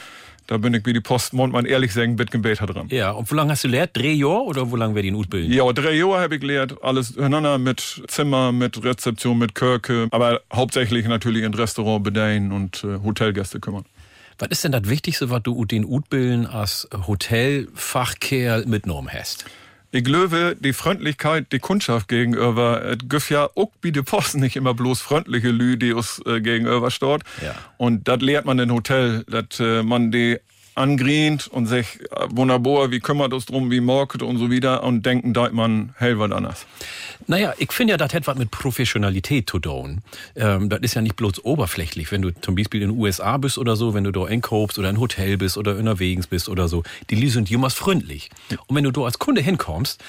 da bin ich wie die Post, muss man ehrlich sagen, bisschen besser dran. Ja, und wie lange hast du lehrt? Drei Jahre oder wo lange wäre die in Ausbildung? Ja, drei Jahre habe ich gelehrt, alles hintereinander mit Zimmer, mit Rezeption, mit Kirche, aber hauptsächlich natürlich in Restaurant bedienen und äh, Hotelgäste kümmern. Was ist denn das Wichtigste, was du den Utbilden als Hotelfachkerl mitgenommen hast? Ich glaube, die Freundlichkeit, die Kundschaft gegenüber, es gibt ja auch bei der Post nicht immer bloß freundliche Lü, die uns äh, gegenüber steht. Ja. Und das lehrt man im Hotel, dass äh, man die angrient und sich äh, wunderbar, wie kümmert uns drum, wie morgt und so wieder und denken, da man, hey, was anders. Naja, ich finde ja, das hat was mit Professionalität zu tun. Ähm, das ist ja nicht bloß oberflächlich, wenn du zum Beispiel in den USA bist oder so, wenn du da einkaufst oder in ein Hotel bist oder unterwegs bist oder so. Die Leute sind jemals freundlich. Und wenn du da als Kunde hinkommst,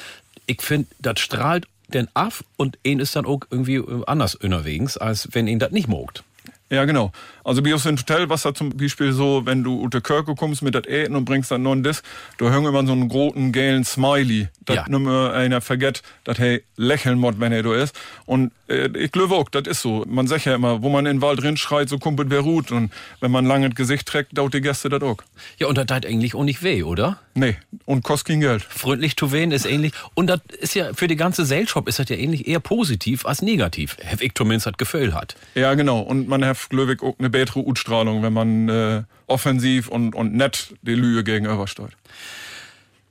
ich finde, das strahlt den ab und ihn ist dann auch irgendwie äh, anders unterwegs, als wenn ihn das nicht mogt. Ja, genau. Also bei uns im Hotel, was da zum Beispiel so, wenn du unter Kirche kommst mit das Äten und bringst dann noch ein Disk, da hängen immer so einen großen, gelben Smiley. Das Ja. nimmer einer vergett, dass hey lächeln mod, wenn er da ist. Und ich glaube auch, das ist so. Man sagt ja immer, wo man in den Wald drin schreit, so kumpelt wer ruht. Und wenn man lange Gesicht trägt, dauert die Gäste das auch. Ja, und das tat eigentlich auch nicht weh, oder? Nee, und kostet kein Geld. Freundlich zu wen ist ähnlich. Und das ist ja für die ganze Gesellschaft ist das ja ähnlich eher positiv als negativ. Herr ich zumindest das Gefühl hat. Ja, genau. Und man hat, glaube ich, auch eine bessere Utstrahlung, wenn man äh, offensiv und, und nett die Lüge gegenübersteht.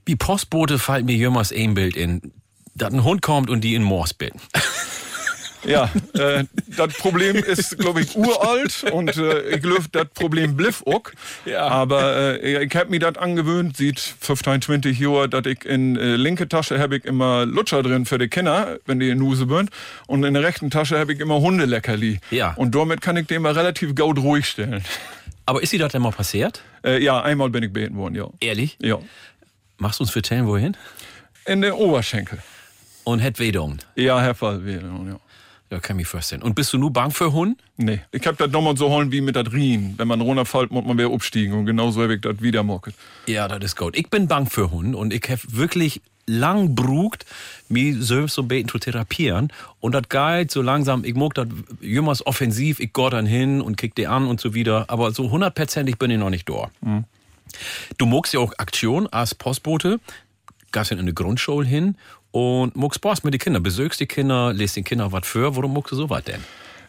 Wie Postbote fällt mir jemals ein Bild in, dass ein Hund kommt und die in Moors bin. Ja, äh, das Problem ist, glaube ich, uralt und äh, ich glaube, das Problem bliff auch. Ja. Aber äh, ich habe mir das angewöhnt, sieht 15, 20 Jahre, dass ich in äh, linke Tasche habe ich immer Lutscher drin für die Kinder, wenn die in Nuse sind. Und in der rechten Tasche habe ich immer Hundeleckerli. Ja. Und damit kann ich den mal relativ gaut ruhig stellen. Aber ist dir das denn mal passiert? Äh, ja, einmal bin ich beten worden, ja. Ehrlich? Ja. Machst du uns vertellen, wohin? In der Oberschenkel. Und het Wedung. Ja, Herr Fall, ja. Ja, kann mich vorstellen. Und bist du nur bang für Hund? Nee, ich hab das nochmal so holen wie mit das Rien. Wenn man runterfällt, muss man wieder abstiegen. Und genauso habe ich das wieder mocket. Ja, das ist gut. Ich bin bang für Hund und ich habe wirklich lang brugt, mich selbst so beten zu therapieren. Und das geht so langsam, ich mag das jümmers offensiv, ich geh dann hin und kick die an und so wieder. Aber so hundertprozentig bin ich noch nicht da. Du magst ja auch Aktion als Postbote, gehst in eine Grundschule hin und magst Spaß mit den Kindern, besögst die Kinder, lässt den Kindern was für. Warum magst du so was denn?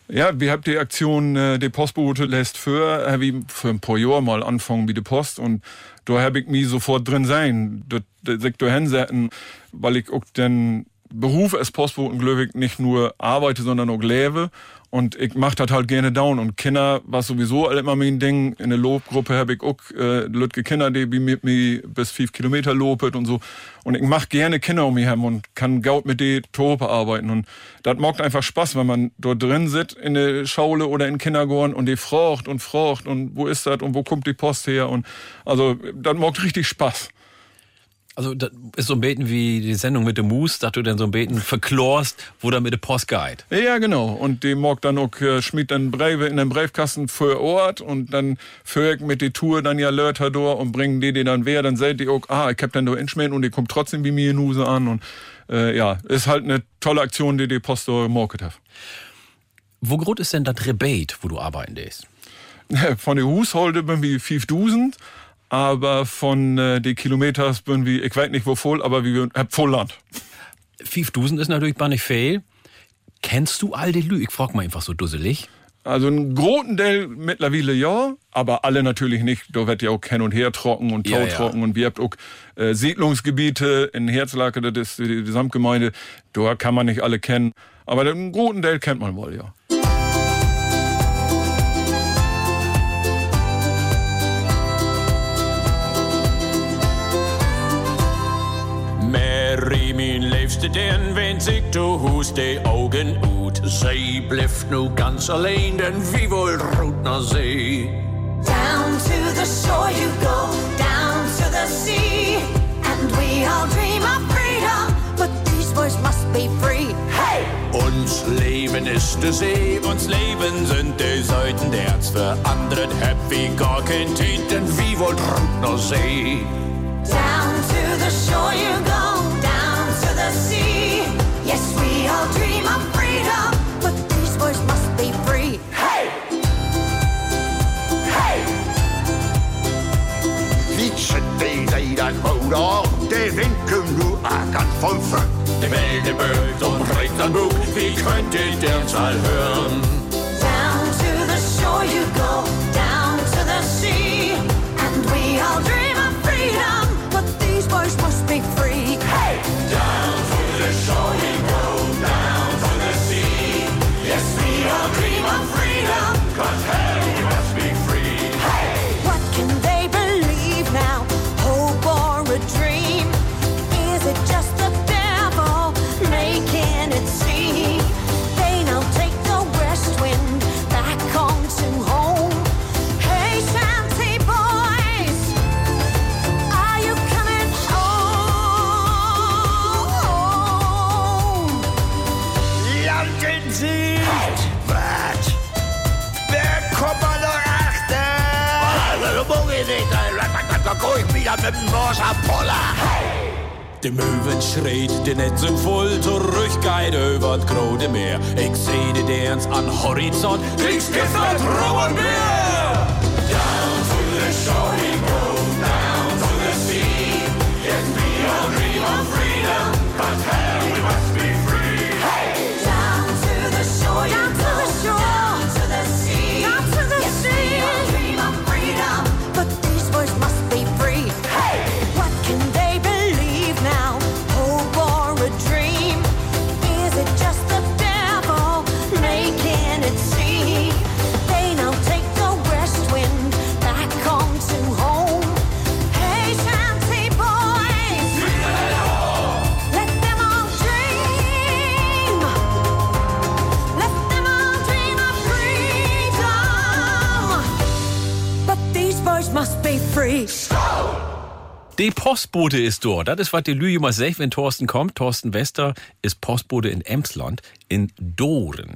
Ja, wir haben die Aktion, äh, die Postbote lässt für, hab ich für ein paar Jahre mal anfangen wie die Post und da hab ich mich sofort drin sein. Das Sektor hinsetzen, weil ich auch den Beruf als Postboten, glaube ich, nicht nur arbeite, sondern auch lebe. Und ich mach das halt gerne down. Und Kinder war sowieso immer mein Ding. In der Lobgruppe habe ich auch äh, Lütke Kinder, die mit mir bis fünf Kilometer lopet und so. Und ich mach gerne Kinder um mich herum und kann gaut mit die Tope arbeiten. Und das macht einfach Spaß, wenn man dort drin sitzt in der Schaule oder in Kindergarten und die frocht und frocht und wo ist das und wo kommt die Post her. Und also das macht richtig Spaß. Also das ist so ein Beten wie die Sendung mit dem Moose, dass du dann so ein Beten verklorst, wo dann mit der Post geht. Ja, genau. Und die mag dann auch, äh, schmied dann Briefe in den Briefkasten für Ort und dann ich mit die Tour dann ja Lörter durch und bringen die, die dann wer, dann seht ihr auch, ah, ich hab dann da inschmähen und die kommt trotzdem wie mir in Huse an und äh, ja, ist halt eine tolle Aktion, die die Post market hat. Wo groß ist denn das Rebate, wo du arbeiten lässt? Von den Husholde bin wir 5000, aber von äh, die Kilometers bin wir, ich weiß nicht wo voll, aber wir hab voll Land. 5000 ist natürlich gar nicht viel. Kennst du all die Lü? Ich frag mal einfach so dusselig. Also ein großen Teil mittlerweile ja, aber alle natürlich nicht. Da wird ja auch hin und her trocken und Ja, Tau ja. trocken und wir habt auch äh, Siedlungsgebiete in Herzlake, das ist die Gesamtgemeinde. Da kann man nicht alle kennen, aber den großen Teil kennt man wohl, ja. Liefste, den wens ik du hus de Augen ut. Zij blijft nu ganz alleen, den wie wohl ruht na See. Down to the shore you go, down to the sea. And we all dream of freedom, but these boys must be free. Hey! Uns Leben ist de See, uns Leben sind die Seiten der Herz für andere happy gar kein Tiet, denn wie wohl ruht na See. Down to the shore you go, von Funk. Der Meldeböld umreicht ein Buch, wie könnt ihr der Zahl hören? Wieder mit dem Morser Poller. De Möwen schreit, de Netz sind voll, zurückgeht über das große Meer. Ich seh die Dance an Horizont, geht's nach Rouen Meer. Down to the shore we go, down to the sea. Yes, we all dream of freedom, but Postbote ist dort. Das ist, was die Lüge mal sagt, wenn Thorsten kommt. Thorsten Wester ist Postbote in Emsland, in Doren.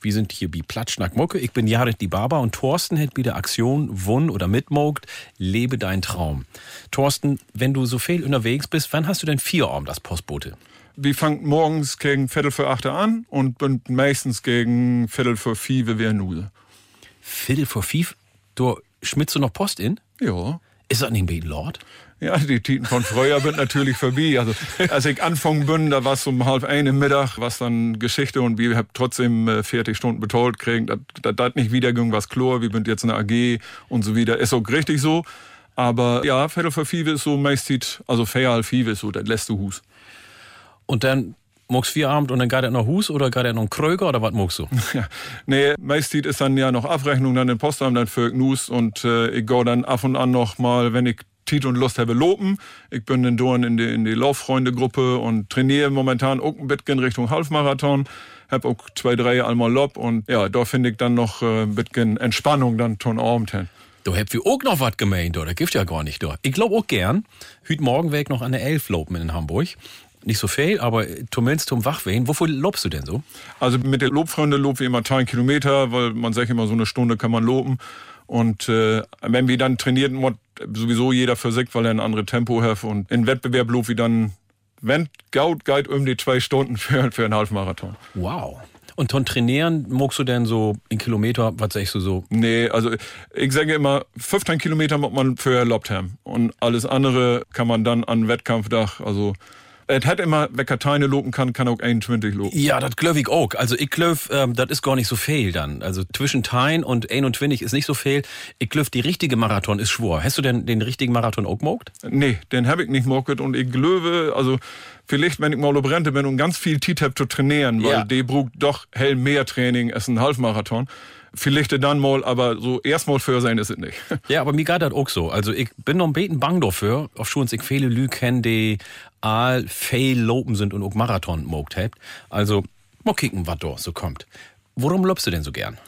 Wir sind hier bei Platschnack Mucke. Ich bin Jared die Barber und Thorsten hat wieder Aktion, wunn oder mitmogt, lebe dein Traum. Thorsten, wenn du so viel unterwegs bist, wann hast du denn vier Arm, das Postbote? Wir fangen morgens gegen Viertel für acht an und meistens gegen Viertel für vier, wir wären Nuse. Viertel vor fief, du schmitzt du noch Post in? Ja. Ist das nicht ein Lord? Ja, die Titen von früher sind natürlich vorbei. Also, als ich anfangen bin, da war es um halb ein im Mittag, was dann Geschichte und wir haben trotzdem äh, 40 Stunden betont kriegen. Das, das, das nicht wieder ging was Chlor, wir sind jetzt eine AG und so wieder. Ist auch richtig so. Aber ja, Viertel für vier ist so meist, also fair halb vier ist so, das letzte Hus. Und dann muckst vier Abend und dann geht er noch Hus oder geht er noch Kröger oder was muckst du? Ja, nee, meist ist dann ja noch Abrechnung dann im Postamt, dann für Gnus und äh, ich gehe dann ab und an noch mal, wenn ich Tit und Lust habe, lopen. Ich bin in Dorn in die, in die Lauffreunde-Gruppe und trainiere momentan auch ein bisschen Richtung Halbmarathon. Hab auch zwei, drei einmal Lob und ja, da finde ich dann noch äh, ein bisschen Entspannung dann ton Abend hin. Du habt wir auch noch was gemeint, oder? Gibt ja gar nicht, da. Ich glaube auch gern. Hüt morgen weg noch an der Elf lopen in Hamburg. Nicht so viel, aber zumindest zum Wachwehen. Wofür lobst du denn so? Also mit der Lobfreunde lob wir immer 10 Kilometer, weil man sagt immer, so eine Stunde kann man loben. Und äh, wenn wir dann trainieren, sowieso jeder für sich, weil er ein anderes Tempo hat. Und in Wettbewerb lob wir dann, wenn Gaut geht, um die zwei Stunden für, für einen Halbmarathon. Wow. Und ton trainieren, magst du denn so in Kilometer, was sagst du so? Nee, also ich sage immer, 15 Kilometer muss man für erlaubt haben. Und alles andere kann man dann an Wettkampfdach, also es hat immer, wer keine lopen kann, kann auch 21 lopen. Ja, das glaube ich auch. Also ich glaube, ähm, das ist gar nicht so viel dann. Also zwischen Tein und 21 ist nicht so viel. Ich glaube, die richtige Marathon ist schwor. Hast du denn den richtigen Marathon auch gemogt? Nee, den habe ich nicht mocket und ich glaube, also vielleicht, wenn ich mal Brente bin und ganz viel Tit hab zu trainieren, weil Ja. die braucht doch hell mehr Training als ein Halbmarathon. Vielleicht dann mal, aber so erstmal für sein ist es nicht. Ja, aber mir geht das auch so. Also ich bin noch ein bisschen bang dafür, auf schon ich viele Lü kennen, die all fail lopen sind und auch Marathon mogt habt. Also mal kicken, was da so kommt. Worum lobst du denn so gern?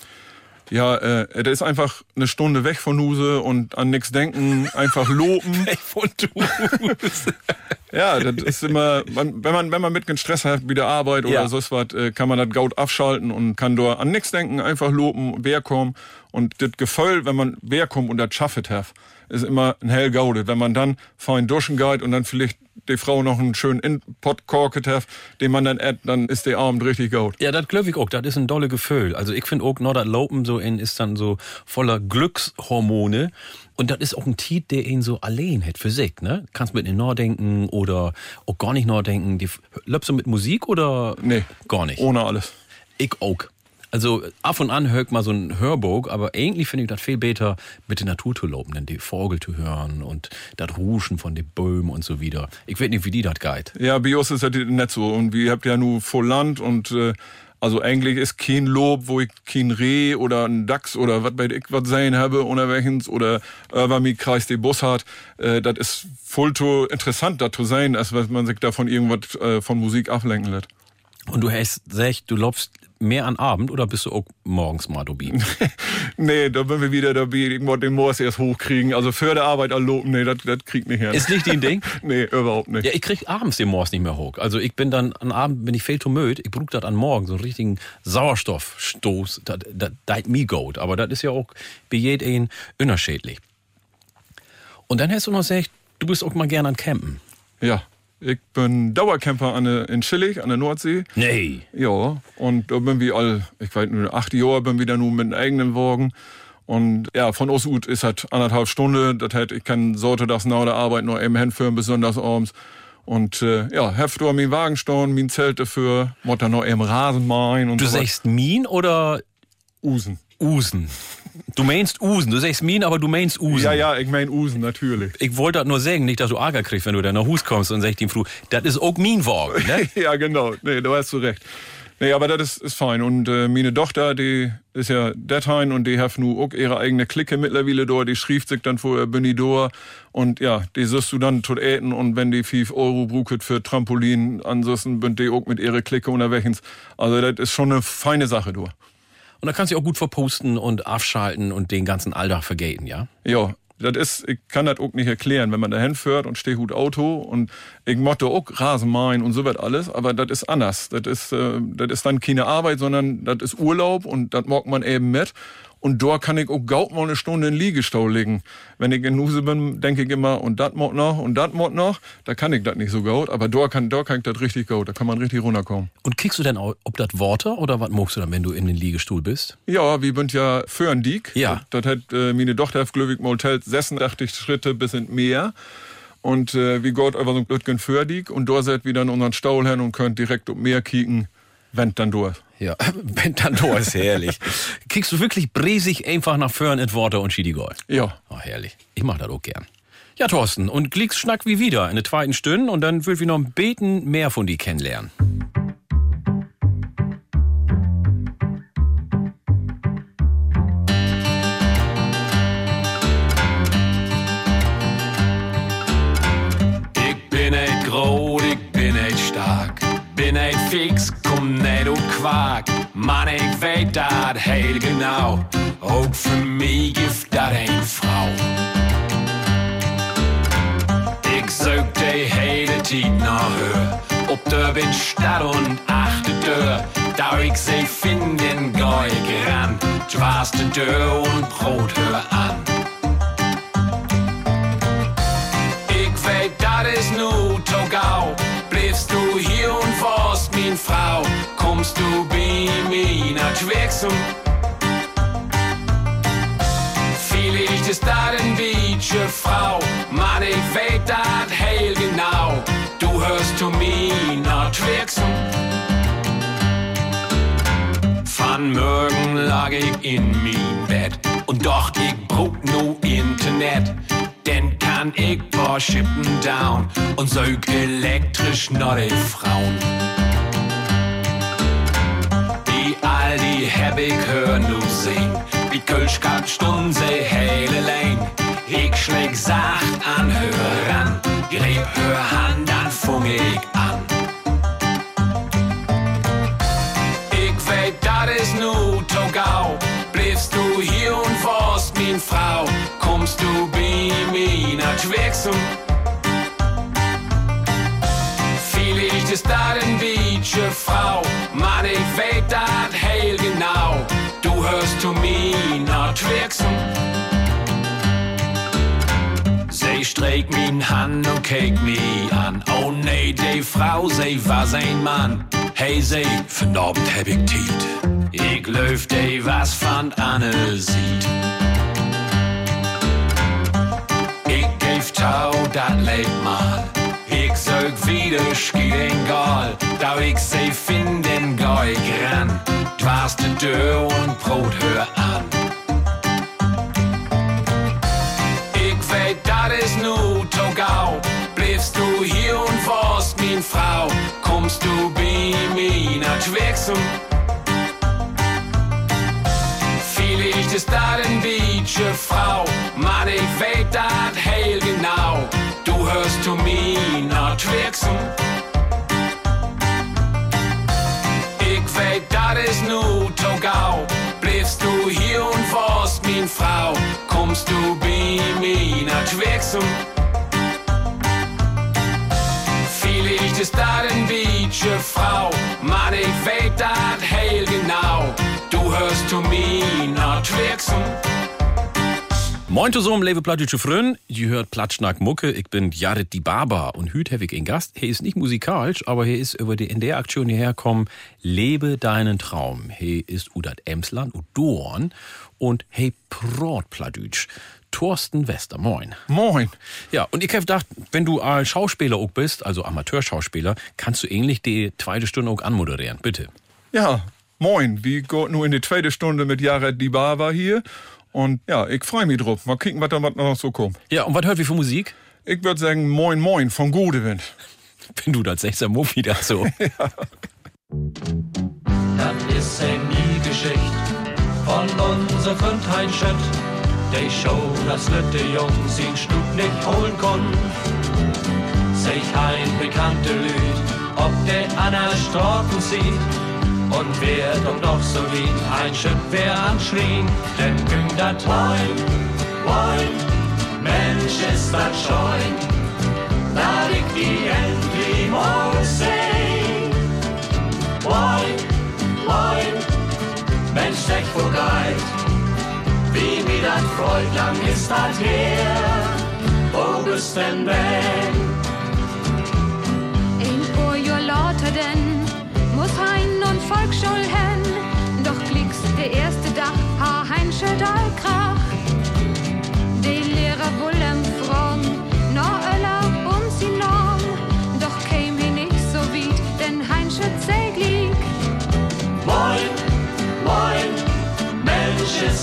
Ja, äh, das ist einfach eine Stunde weg von Huse und an nichts denken, einfach loben. Weg von Huse. ja, das ist immer, man, wenn man wenn man mit Stress hat, wie der Arbeit oder Ja. so was, äh, kann man das Gaut abschalten und kann dort an nichts denken, einfach loben, wer kommt. Und das Gefühl, wenn man wer kommt und das schaffet hat, ist immer ein hell Gaude. Wenn man dann fein duschen geht und dann vielleicht die Frau noch einen schönen Inpot korket hat, den man dann ät, dann ist der Abend richtig gaut. Ja, das glaube ich auch. Das ist ein dolle Gefühl. Also ich finde auch, noch das Lopen so in ist dann so voller Glückshormone. Und das ist auch ein Tiet, der ihn so allein hat für sich, ne? Kannst mit ihm nachdenken oder auch gar nicht nachdenken. Die, löpst du mit Musik oder? Nee. Gar nicht. Ohne alles. Ich auch. Also ab und an hört mal so ein Hörbuch, aber eigentlich finde ich das viel besser, mit der Natur zu loben, denn die Vogel zu hören und das Ruschen von den Bäumen und so wieder. Ich weiß nicht, wie die das geht. Ja, bei uns ist das nicht so. Und wir habt ja nur voll Land und äh, also eigentlich ist kein Lob, wo ich kein Reh oder ein Dachs oder was bei ich was sein habe oder welchens oder über mi Kreis die Bus hat. Äh, das ist voll to interessant, da zu sein, als wenn man sich da von irgendwas äh, von Musik ablenken lässt. Und du hast gesagt, du lobst mehr an Abend oder bist du auch morgens mal dabei? Nee, da sind wir wieder dabei, irgendwo den Moors erst hochkriegen. Also für die Arbeit erloben, nee, das, kriegt nicht her. Ist nicht dein Ding? nee, überhaupt nicht. Ja, ich krieg abends den Morse nicht mehr hoch. Also ich bin dann am Abend bin ich viel zu müde. Ich brauch das an morgen, so einen richtigen Sauerstoffstoß. Das, deit me gut. Aber das ist ja auch bei jedem unterschiedlich. Und dann hast du noch gesagt, du bist auch mal gern an Campen. Ja, ich bin Dauercamper an der, in Schillig, an der Nordsee. Nee. Ja, und da bin wir all, ich weiß nicht, acht Jahre bin wir da nur mit einem eigenen Wagen. Und ja, von Osut ist halt anderthalb Stunden. Das heißt, ich kann sortedags nach der Arbeit noch eben hinführen, besonders abends. Und äh, ja, heft da mein Wagen stehen, mein Zelt dafür, muss dann noch eben Rasen mähen und Du so was. sagst Min oder Usen. Usen? Du meinst Usen. Du sagst Min, aber du meinst Usen. Ja, ja, ich mein Usen, natürlich. Ich wollte das nur sagen, nicht, dass du Ärger kriegst, wenn du da nach Hus kommst und sagst ihm früh, das ist auch mein Wagen, ne? ja, genau. Nee, da hast du recht. Nee, aber das ist, ist fein. Und äh, meine Tochter, die ist ja daheim und die hat nu auch ihre eigene Clique mittlerweile da. Die schrieb sich dann vorher ich da. Und ja, die sollst du dann tot äten. Und wenn die 5 Euro bruket für Trampolin, ansonsten bin die auch mit ihrer Clique unterwegs. Also das ist schon eine feine Sache, du. Und da kannst du auch gut verposten und abschalten und den ganzen Alltag vergeten, ja? Ja, Das ist, ich kann das auch nicht erklären, wenn man da hinfährt und steht gut Auto und ich mochte auch Rasen mähen und so wird alles, aber das ist anders. Das ist, äh, das ist dann keine Arbeit, sondern das ist Urlaub und das mag man eben mit. Und dort kann ich auch gaut mal eine Stunde in den Liegestau liegen. Wenn ich in Huse bin, denke ich immer, und das mod noch, und das mod noch. Da kann ich das nicht so gaut, aber dort kann, dort kann ich das richtig gaut. Da kann man richtig runterkommen. Und kriegst du denn auch, ob das Worte oder was magst du dann, wenn du in den Liegestuhl bist? Ja, wir sind ja für ein Diek. Ja. Das hat äh, meine Tochter auf Glöwig mal telt 86 Schritte bis in Meer. Und äh, wie Gott über so ein Blödgen Fördig. Und dort seid wieder in unseren Staul hin und könnt direkt um Meer kicken, wenn dann durch. Ja, wenn dann durch ist herrlich. Kriegst du wirklich bresig einfach nach Föhren in Worte und Schiedigold? Ja. Oh, herrlich. Ich mach das auch gern. Ja, Thorsten, und Glicks schnack wie wieder in der zweiten Stunde und dann will wir noch ein Beten mehr von dir kennenlernen. Ik ben niet groot, ik ben niet stark. Ben niet fix, kwaak. Maar ik weet dat heel genau. Ook voor mij geeft dat een vrouw. Ik zoek de hele tijd naar haar. Op de Windstad und achte Deur. Da ich sie finden, geh ich ran. Dwars de Deur und brot hör an. Min Frau, kommst du bei mir nach Wirksum. Vielleicht ist dat ein Wietsche Frau, Mann, ich weet dat heil genau. Du hörst zu mir nach Wirksum. Van morgen lag ich in mein Bett und doch ich brauch nu Internet. Denn kann ich paar down und sög elektrisch die Frauen. Die hab ich hör nu sehen, wie Kölsch gab Stunde hele Lane. Ich schläg sacht an, hör ran, greb hör Hand, dann fung ich an. Ich weet, dat is nu to gau. Bleibst du hier und warst min Frau, kommst du bei mir nach Wirksum. Vielleicht ist dat ein Wietsche Frau, Wirksum. Sie streek min Hand und keek mi an. Oh nee, die Frau, sie war sein Mann. Hey, sie, vanavond heb ik tijd. Ik leuf die was van Anne sieht. Ik geef touw, dat leed mal. Ik zoek wieder schieden gal. Da ik sie finden, geh ich ran. Dwars de Deur und Brot hör an. Weet, dat is nu to gau. Bleibst du hier und warst min Frau, kommst du mir nach Wirksum. Vielleicht ist dat ein Wietsche Frau, Mann, ich weet dat heil genau. Du hörst zu nach Wirksum. Ich weet, dat is nu to gau. Bleibst du hier und warst min Frau, mir nach Wirksum. Vielleicht ist ein Wietsche Frau, Mann, ich weet dat heil genau. Du hörst zu mir nach Wirksum. Moin zusammen, liebe Plattdeutsche Frön. Ihr hört Platschnack Mucke. Ich bin Jared die Barber und hüt ich einen Gast. Er ist nicht musikalisch, aber er ist über die in der Aktion hierher kommen. Lebe deinen Traum. Er ist udat Emsland und Dorn und hey Prot Plattdeutsch. Thorsten Wester, moin. Moin. Ja, und ich hab gedacht, wenn du als Schauspieler auch bist, also Amateurschauspieler, kannst du ähnlich die zweite Stunde auch anmoderieren, bitte. Ja, moin. Wir gehen nur in die zweite Stunde mit Jared die Barber hier. Und ja, ich freue mich drauf. Mal kicken, was da noch so kommt. Ja, und was hört wie für Musik? Ich würde sagen, moin, moin, von Godewind. Wenn du das sagst, dann muff wieder so. Das ist eine nie Geschichte von unser Freundheit Schött. Die Show, das lütte Jungs ihn Stub nicht holen kon. Sich ein bekannte Lüd, ob der Anna Straßen sieht. Und wer doch noch so wie ein Schütt wer anschrien, denn güng dat Moin, Moin, Mensch, ist das schön, dass ich die endlich mal seh. Moin, moin, Mensch, echt vorbei, wie mir das freut, ist das her. Wo bist paar Jahr lauter denn muss hein und Volksschul hen. Doch klicks der erste Dach, ha hein Schödal krach.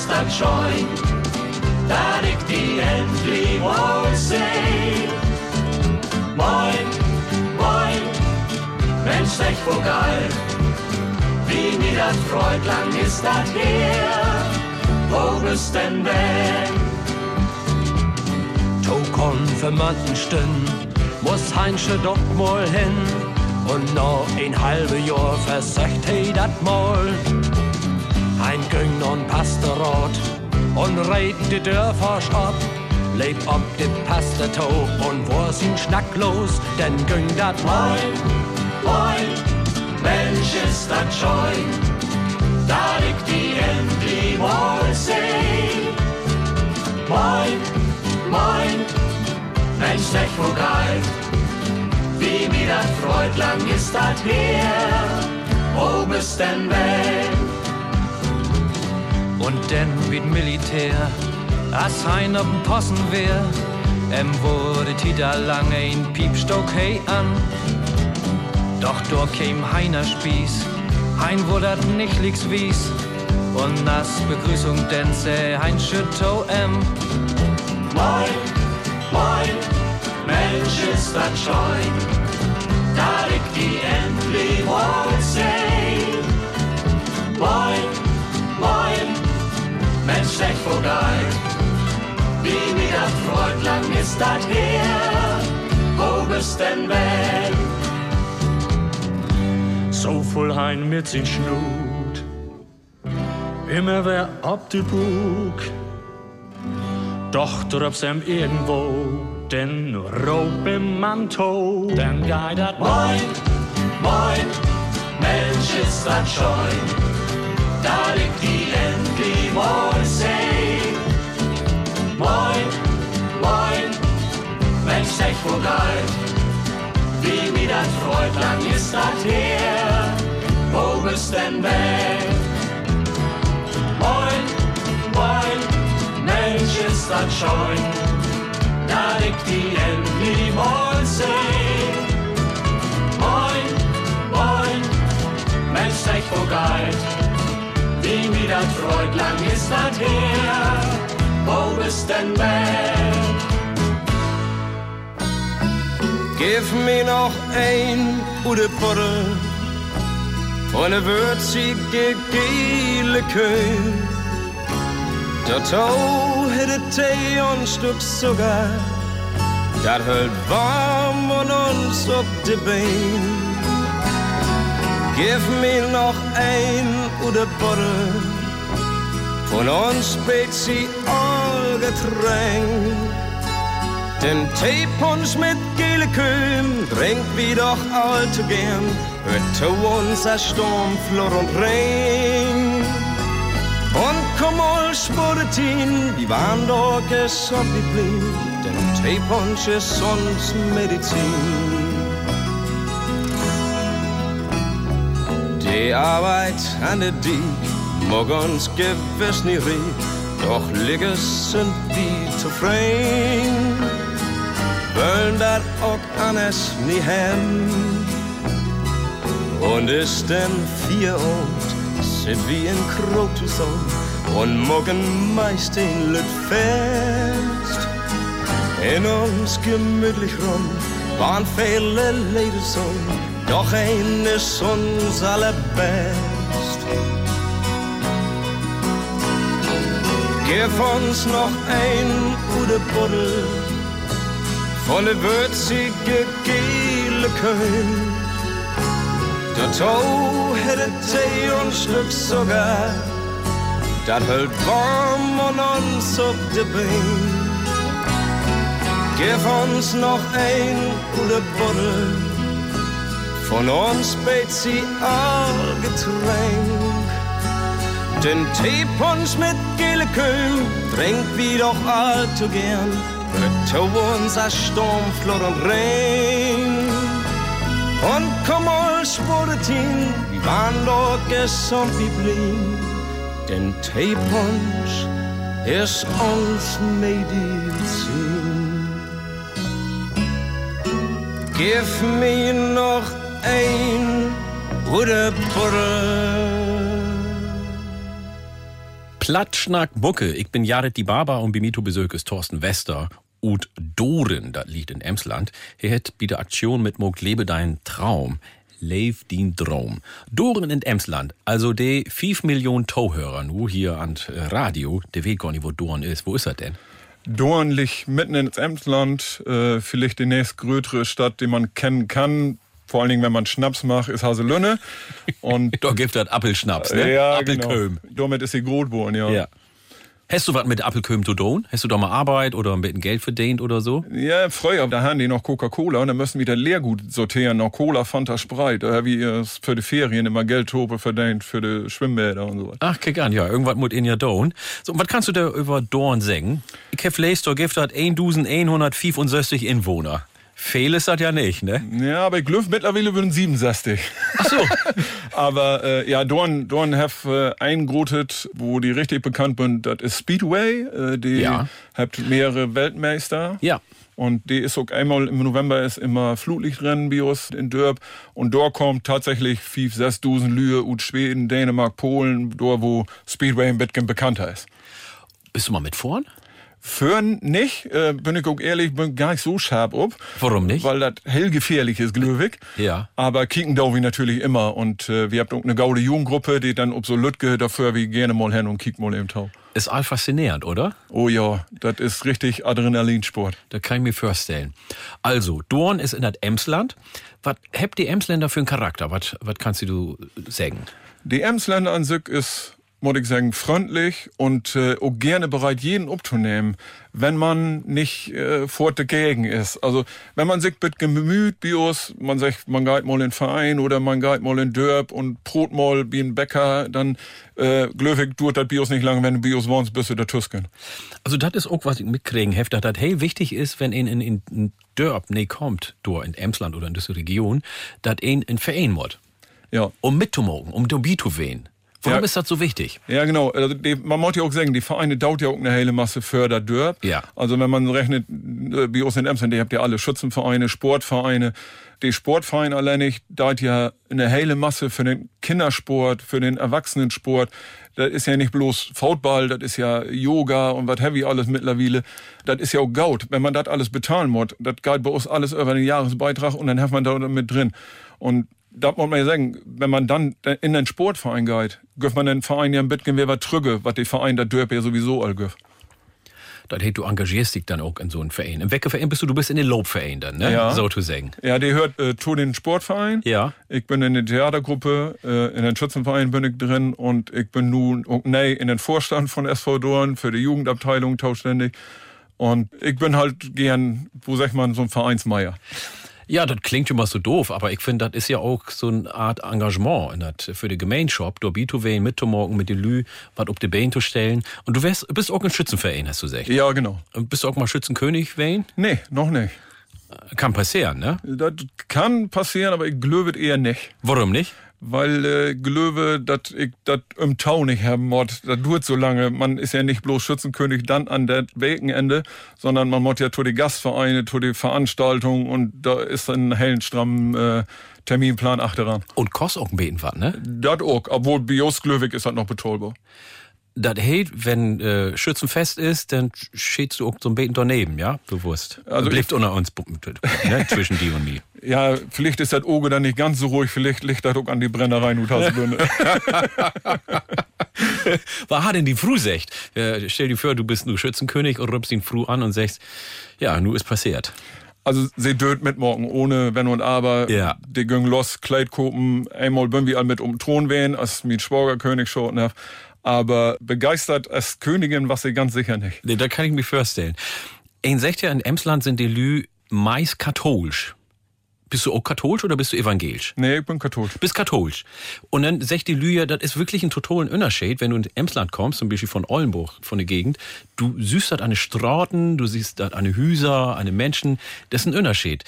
Das schön, dass ich die endlich seh. Moin, moin, Mensch, echt wo geil, wie mir das freut, lang ist das her. Wo bist denn denn? To Konfirmanden stün, muss Heinsche doch mal hin. Und noch ein halbe Jahr versöcht he dat mal. Ein Güng und Pastorat und reit die Dörfer ab. Leb ob de Pastato und wo sin Schnack los, denn Güng dat mal. Moin, Mensch, ist das schön, dass ich die endlich mal seh. Moin, moin, Mensch, echt wo geil, wie mir das freut, lang ist das her. Wo bist denn weg? Und denn mit Militär, als ein auf dem Possen wär, em wurde Tita lange ein Piepstock hey an. Doch dort käm Heiner Spieß, Hein wurde nicht lieks wies. Und nas Begrüßung denn se Hein Schütto em. Moin, moin, Mensch, ist das schön, dass ich die endlich moin, Mensch, echt geil, wie mir das freut, lang ist das her. Wo bist denn weg? so voll hein mit sin Schnut. Immer wer ab de Bug, doch dort sem irgendwo den Rob im Manto, dann dat Moin, moin, Mensch, ist das schön, dass ich die mal seh. Moin, moin, Mensch, echt wo wie mir freut, lang ist das her. Wo bist denn weg? Moin, moin, Mensch, ist das schön, dass ich die. Moin, moin, Mensch, echt wo wie das freut, lang ist das her. Wo bist denn weg? Gib mir noch ein oder Butter von der würzige gele Köhl. Dazu hätte Tee und Stück Zucker, das hält warm und uns auf die Bein. Gib mir noch ein oder Butter von uns Spezialgetränk. Den Teepunsch mit gele Kühen trinkt wie doch allzu gern. Hört unser Sturm, Flor und Regen. Und komm mal Spuritin, die waren doch gesund geblieben. Denn Teepunsch ist uns Medizin. Die Arbeit an der Diek mag uns gewiss nie riech, doch Ligges sind die zufrieden wollen dat auch anders nie hem. Und ist denn vier und sind wie in Krotuson und morgen meist in Lüt fest. In uns gemütlich rum waren viele Leute so, doch ein ist uns allerbest. Gib uns noch ein gute Buddel von der würzige gele Köln. Dazu hätte Tee und Stück Zucker, das hält warm und uns auf die Beine. Gib uns noch ein gute Buddel, von uns bett sie all Getränk. Den Teepunsch mit gele Köhm trinkt wie doch allzu gern, wird uns a Sturm, Flut und Regen. Und komm mal, Sporetin, wir waren doch gesund wie blieb, denn Teepunsch ist uns Medizin. Gib mir noch ein. Platschnack Mucke. Ich bin Jared die Barber und Bimito Besök ist Thorsten Wester. Und Doren, das liegt in Emsland. Er hat bei der Aktion mit Mog Lebe dein Traum. Leef dien Traum. Doren in Emsland, also de 5 Millionen Tauhörer nu hier an Radio, der weiß gar nicht, wo Doren ist. Wo ist er denn? Dorn liegt mitten ins Emsland, äh, vielleicht die nächstgrößere Stadt, die man kennen kann. Vor allen Dingen, wenn man Schnaps macht, ist Haselünne. Und da gibt es Appelschnaps, ne? Ja, Appelköhm. Genau. Damit ist sie groß geworden, ja. Ja. Hast du was mit Appelköhm zu tun? Hast du da mal Arbeit oder ein bisschen Geld verdient oder so? Ja, früher, da haben die noch Coca-Cola und dann müssen wir das Leergut sortieren, noch Cola, Fanta, Sprite. Da habe ich äh, für die Ferien immer Geldtope verdient für die Schwimmbäder und so. Ach, kick an, ja, irgendwas muss in ja tun. So, was kannst du da über Dorn sagen? Ich hab gelesen, da gibt es 1165 Inwohner. Fehl ist das ja nicht, ne? Ja, aber ich glaube, mittlerweile würden 67. Ach so. aber äh, ja, Dorn, Dorn have äh, eingrotet, wo die richtig bekannt sind, das ist Speedway. Äh, die Ja. habt mehrere Weltmeister. Ja. Und die ist auch einmal im November ist immer Flutlichtrennen Bios in Dörp. Und dort kommt tatsächlich 5, 6 Dusen Lühe ut Schweden, Dänemark, Polen, dort wo Speedway ein bisschen bekannter ist. Bist du mal mit vorn? Föhren nicht, äh, bin ich auch ehrlich, bin gar nicht so scharf ob. Warum nicht? Weil das hell gefährlich ist, glücklich. Ja. Aber kicken da wir natürlich immer. Und äh, wir habt auch eine gaude Jugendgruppe, die dann ob so Lütge dafür wie gerne mal hin und kicken mal im Tau. Ist all faszinierend, oder? Oh ja, das ist richtig Adrenalinsport. Da kann ich mir vorstellen. Also, Dorn ist in das Emsland. Was habt die Emsländer für einen Charakter? Was, was kannst du sagen? Die Emsländer an sich ist, muss ich sagen, freundlich und äh, auch gerne bereit, jeden abzunehmen, wenn man nicht äh, vor der Gegend ist. Also, wenn man sich mit Gemüt, Bios, man sagt, man geht mal in den Verein oder man geht mal in Dörp und Brot mal wie ein Bäcker, dann äh, glöwig dauert das Bios nicht lange, wenn du Bios wohnst, bist du der Tusken. Also, das ist auch, was ich mitkriegen hef, dass das hey wichtig ist, wenn in, in, in, Dörp nee kommt, dort in Emsland oder in dieser Region, dass ein in Verein muss. Ja. Um mitzumogen, um dabei zu wehen. Warum Ja. ist das so wichtig? Ja, genau. Also die, man muss ja auch sagen, die Vereine dauert ja auch eine hele Masse förder Dörp. Ja. Also wenn man rechnet, äh, wie aus in Emsland, die habt ja alle Schützenvereine, Sportvereine. Die Sportvereine alleinig dauert ja eine hele Masse für den Kindersport, für den Erwachsenensport. Das ist ja nicht bloß Football, das ist ja Yoga und was heavy alles mittlerweile. Das ist ja auch Gaut. Wenn man das alles bezahlen muss, das geht bei uns alles über den Jahresbeitrag und dann hat man da mit drin. Und da muss man ja sagen, wenn man dann in den Sportverein geht, gibt man den Verein ja ein bisschen wer was trüge, was die Verein da dürfen ja sowieso all gibt. Das hey, du engagierst dich dann auch in so einen Verein. Im Weckerverein bist du, du bist in den Lobverein dann, ne? Ja. So zu sagen. Ja, die hört äh, zu den Sportverein. Ja. Ich bin in der Theatergruppe, äh, in den Schützenverein bin ich drin und ich bin nun auch nee, in den Vorstand von SV Dorn für die Jugendabteilung tauständig. Und ich bin halt gern, wo sagt man, so ein Vereinsmeier. Ja, das klingt immer so doof, aber ich finde, das ist ja auch so eine Art Engagement in dat, für die Gemeinschaft, zu wehen, mitzumorgen, mit den Lü, was auf die Beine zu stellen. Und du wärst, bist auch ein Schützenverein, hast du gesagt. Ja, genau. Und bist du auch mal Schützenkönig, Wayne? Nee, noch nicht. Kann passieren, ne? Das kann passieren, aber ich glaube eher nicht. Warum nicht? Weil äh, Glöwe, dat ich dat im Tau nicht haben mod, das dauert so lange. Man ist ja nicht bloß Schützenkönig dann an der Wegenende, sondern man mod ja zu die Gastvereine, zu die Veranstaltungen und da ist ein hellen strammen äh, Terminplan achteran. Und kostet auch ein Beten was, ne? Das auch, obwohl Bios Glöwig ist halt noch bezahlbar. Das hey, wenn äh, Schützenfest ist, dann stehtst du auch so ein Beten daneben, ja? Bewusst. Also bleibt unter uns, ne? zwischen die und mir. Ja, vielleicht ist das Auge dann nicht ganz so ruhig, vielleicht liegt das auch an die Brennerei und Haselbünde. Was hat denn die Fru sagt? Äh, stell dir vor, du bist nur Schützenkönig und rümpst ihn Fru an und sagst, ja, nu ist passiert. Also sie döt mit morgen, ohne Wenn und Aber. Ja. Die gingen los, Kleidkopen, einmal bin wir all mit um den Thron wehen, als mit Schwagerkönig schon. Ne? Aber begeistert als Königin war sie ganz sicher nicht. Nee, da kann ich mir vorstellen. Sagt ja, in Emsland sind die Lü meist katholisch. Bist du auch katholisch oder bist du evangelisch? Nee, ich bin katholisch. Bist katholisch. Und dann sagt die Lü ja, das ist wirklich ein totalen Unterschied, wenn du in Emsland kommst, zum Beispiel von Oldenburg, von der Gegend. Du siehst dort eine Straßen, du siehst dort eine Hüser, eine Menschen. Das ist ein Unterschied.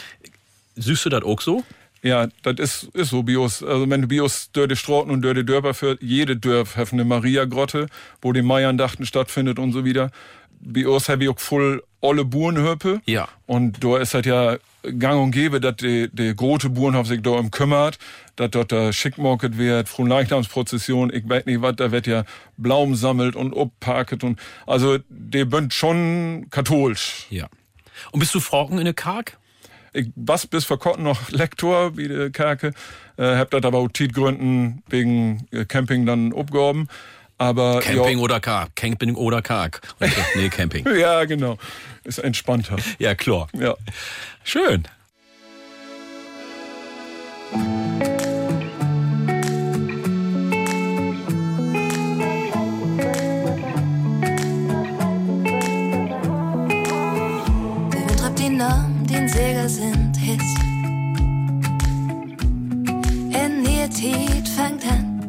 Siehst du das auch so? Ja, das ist, ist so Bios. Also wenn du Bios dörde Straßen und dörde Dörper für jede Dörf hat eine Maria-Grotte, wo die Meierndachten stattfindet und so wieder. Bios habe ich auch voll olle Burenhöpe. Ja. Und da ist halt ja gang und gäbe, dass die, die große Burenhof sich da um kümmert, dass dort der Schickmarket wird, Fronleichnamsprozession, ich weiß nicht was, da wird ja Blaum sammelt und obparket und, also, die bünd schon katholisch. Ja. Und bist du Franken in der Karg? Ich was bis vor kurzem noch Lektor, wie die Kerke, äh, hab das aber auch Tietgründen wegen äh, Camping dann abgehoben. Aber Camping oder Karg? Camping oder Karg? Okay, nee, Camping. ja, genau. Ist entspannter. Ja, klar. Ja. Schön. Säger sind, hisst. In ihr Tiet fängt an.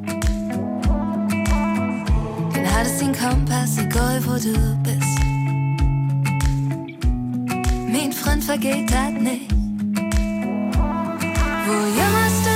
Kein hat es den Kompass, egal wo du bist. Mein Freund vergeht das nicht. Wo jammerst du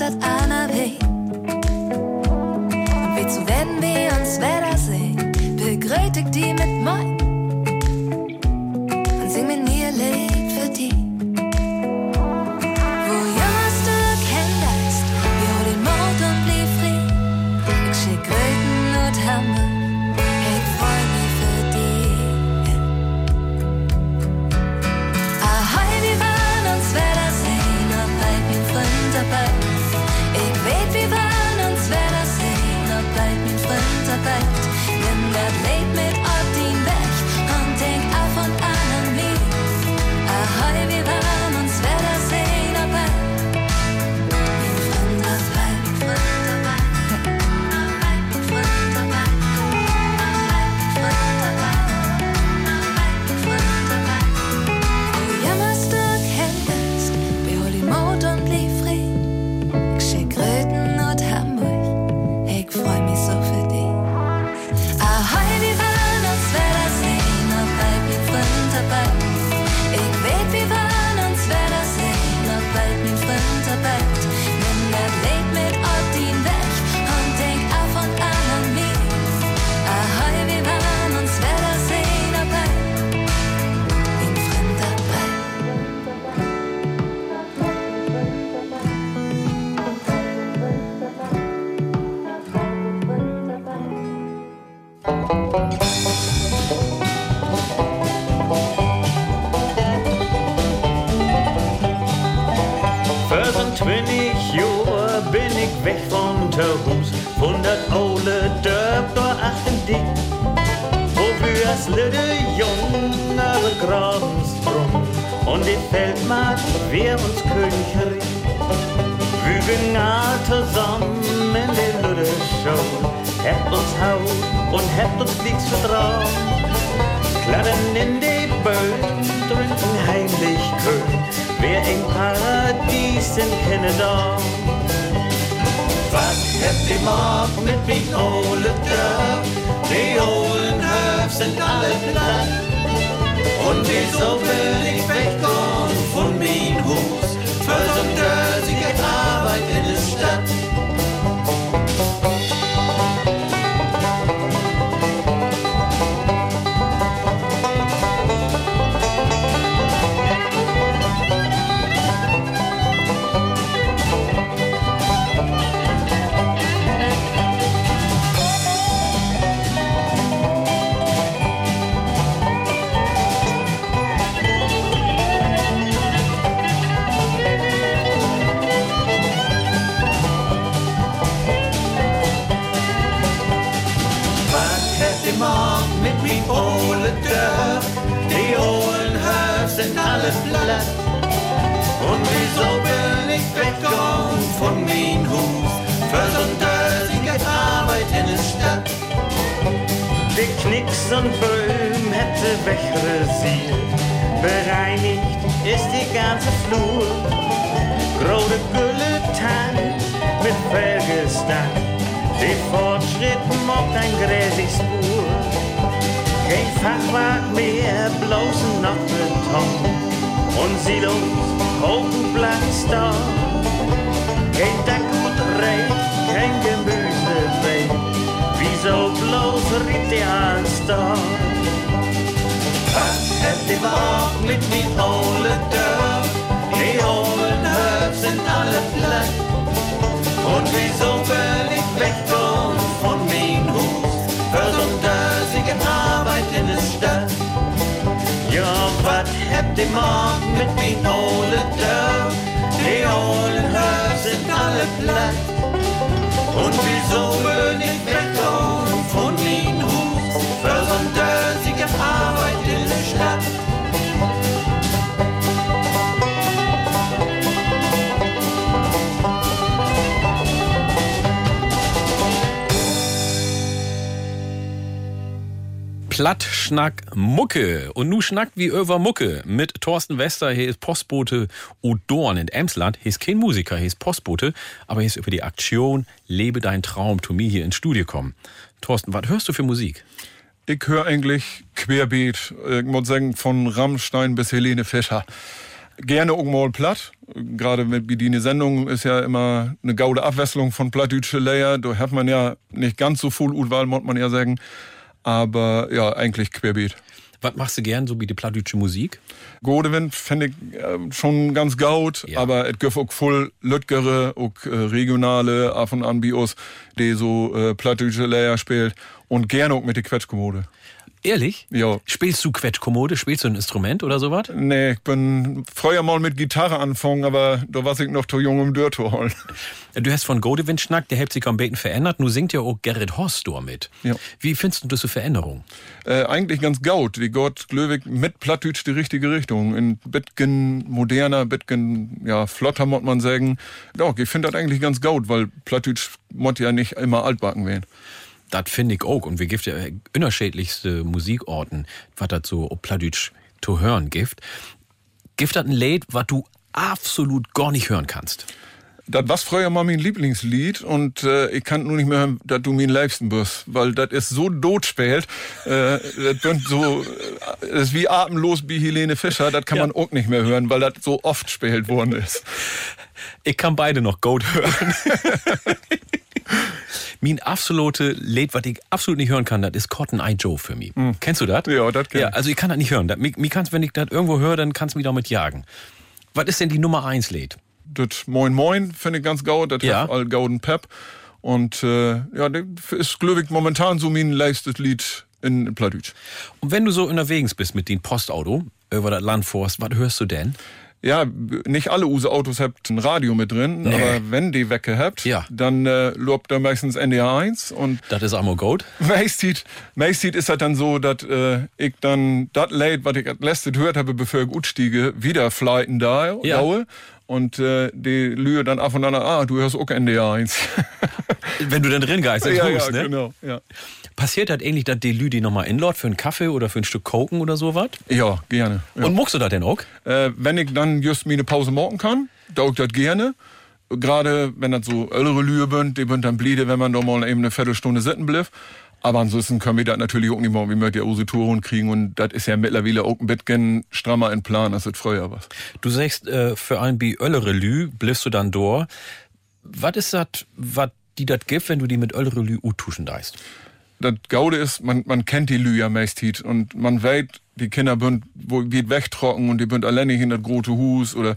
er lacht, dat Anna weh. Und wie zu werden wir uns wieder sehen, begrüßt ich die mit mein. Höf sind alle Knicks und Böhm hätte wegrasiert. Bereinigt ist die ganze Flur. Große Gülle Tank mit Felgestang. Die Fortschritt mockt ein gräsig Spur. Kein Fachwerk mehr, bloß noch Beton. Und Silos, Hochblattstall. Kein Deck und Recht, kein Gemüsebeet. Wieso bloß riet der Alster? Hätt die Wacht mit min ole Dörr, die Ohlen Höf sind alle platt. Und wieso ich wegkommen von min Hus, für so dösige Arbeit in der Stadt? Ja, wat hebt die Mark mit min ole Dörr, die Ohlen Höf sind alle platt. Und wieso will ich wegkommen von min Hus, für so dösige Arbeit in der Stadt? Plattschnack Mucke. Und nu schnackt wie über Mucke mit Thorsten Wester. Hier ist Postbote Odorn in Emsland. Hier ist kein Musiker, hier ist Postbote. Aber hier ist über die Aktion Lebe dein Traum to mir hier ins Studio kommen. Thorsten, was hörst du für Musik? Ich höre eigentlich querbeet. Ich muss sagen, von Rammstein bis Helene Fischer. Gerne mal platt. Gerade mit die Sendung ist ja immer eine gaude Abwechslung von plattdeutsche Layer. Da hat man ja nicht ganz so voll Utwahl, muss man ja sagen. Aber ja, eigentlich querbeet. Was machst du gern, so wie die plattdeutsche Musik? Godewind finde ich äh, schon ganz gaut, aber es gibt auch voll Lütgere, auch äh, regionale, af und an Bios, die so äh, plattdeutsche Layer spielt. Und gerne auch mit der Quetschkommode. Ehrlich? Ja. Spielst du Quetschkommode? Spielst du ein Instrument oder sowas? Nee, ich bin früher mal mit Gitarre angefangen, aber da war ich noch zu jung, um Dörr zu holen. Du hast von Godewind schnackt, der hat sich am Beten verändert. Nu singt ja auch Gerrit Hostor mit. Ja. Wie findest du so Veränderung? Äh, eigentlich ganz gaut. Die Gott Glöwig mit Plattdütsch die richtige Richtung. In Bitgen moderner, Bitgen, ja, flotter, muss man sagen. Doch, ich finde das eigentlich ganz gaut, weil Plattdütsch muss ja nicht immer altbacken werden. Das finde ich auch. Und wir gibt ja unterschiedlichste Musikorten, was das so ob Plattdeutsch zu hören gibt. Gibt das ein Lied, was du absolut gar nicht hören kannst? Das war früher mal mein Lieblingslied und äh, ich kann nur nicht mehr hören, dass du mein liebsten bist, weil das ist so dotspielt. Äh, das so, äh, das ist wie atemlos wie Helene Fischer, das kann man auch nicht mehr hören, weil das so oft spielt worden ist. Ich kann beide noch gut hören. mein absolute Lied, was ich absolut nicht hören kann, das ist Cotton Eye Joe für mich. Kennst du das? Ja, das kenn Ja, ich. also ich kann das nicht hören. Das, mich, mich kannst, wenn ich das irgendwo höre, dann kannst du mich damit jagen. Was ist denn die Nummer eins Lied? Das Moin Moin finde ich ganz gaut, das Ja. hat all gauden Pep. Und äh, ja, das ist glücklich momentan so mein leistes Lied in Plattdeutsch. Und wenn du so unterwegs bist mit dem Postauto über das Land fährst, was hörst du denn? Ja, nicht alle Use-Autos habt ein Radio mit drin, Nee. aber wenn die Wecke habt, Ja. dann äh, lobt er meistens NDR 1 und Das ist Amo Goat. meistens, ist das dann so, dass äh, ich dann das Lied, was ich letztes gehört habe, bevor ich utstiege, wieder fleiten da, Ja. daue. Und äh, die Lühe dann ab und an, ah, du hörst auch NDR 1. Wenn du dann drin geist, ja, ja, tust, ne? genau. Ja. Passiert das ähnlich, dass die Lü die nochmal inlord für einen Kaffee oder für ein Stück Koken oder sowas? Ja, gerne. Ja. Und muckst du das denn auch? Äh, wenn ich dann just mir eine Pause morgen kann, dauert ich das gerne. Gerade wenn das so ältere Lühe sind, die sind dann bliede, wenn man da mal eben eine Viertelstunde sitten bleibt. Aber ansonsten können wir das natürlich auch nicht mehr, wie wir die Ausitouren kriegen. Und das ist ja mittlerweile auch ein bisschen strammer in Plan, als es früher war. Du sagst, äh, für ein bi öllere Lü bliffst du dann door. Was ist das, was die das gibt, wenn du die mit öllere Lü uttuschen deist? Das Gaude ist, man, man kennt die Lüe ja meist und man weiß, die Kinder bünd, wo wird wegtrocken und die bünd alleinig in das große Hus oder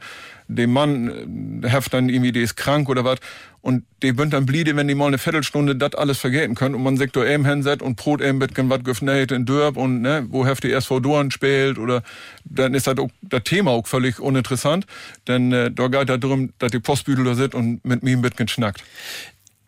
dem Mann äh, heft dann irgendwie, die ist krank oder was und die bünd dann bliede, wenn die mal eine Viertelstunde das alles vergeten können und man da eben hinset und Brot eben mit was gefnäht in Dörp und ne, wo heft die SV Dorn spielt oder dann ist das auch das Thema auch völlig uninteressant, denn äh, da geht da drum, dass die Postbüdel da sit und mit mir bisschen schnackt.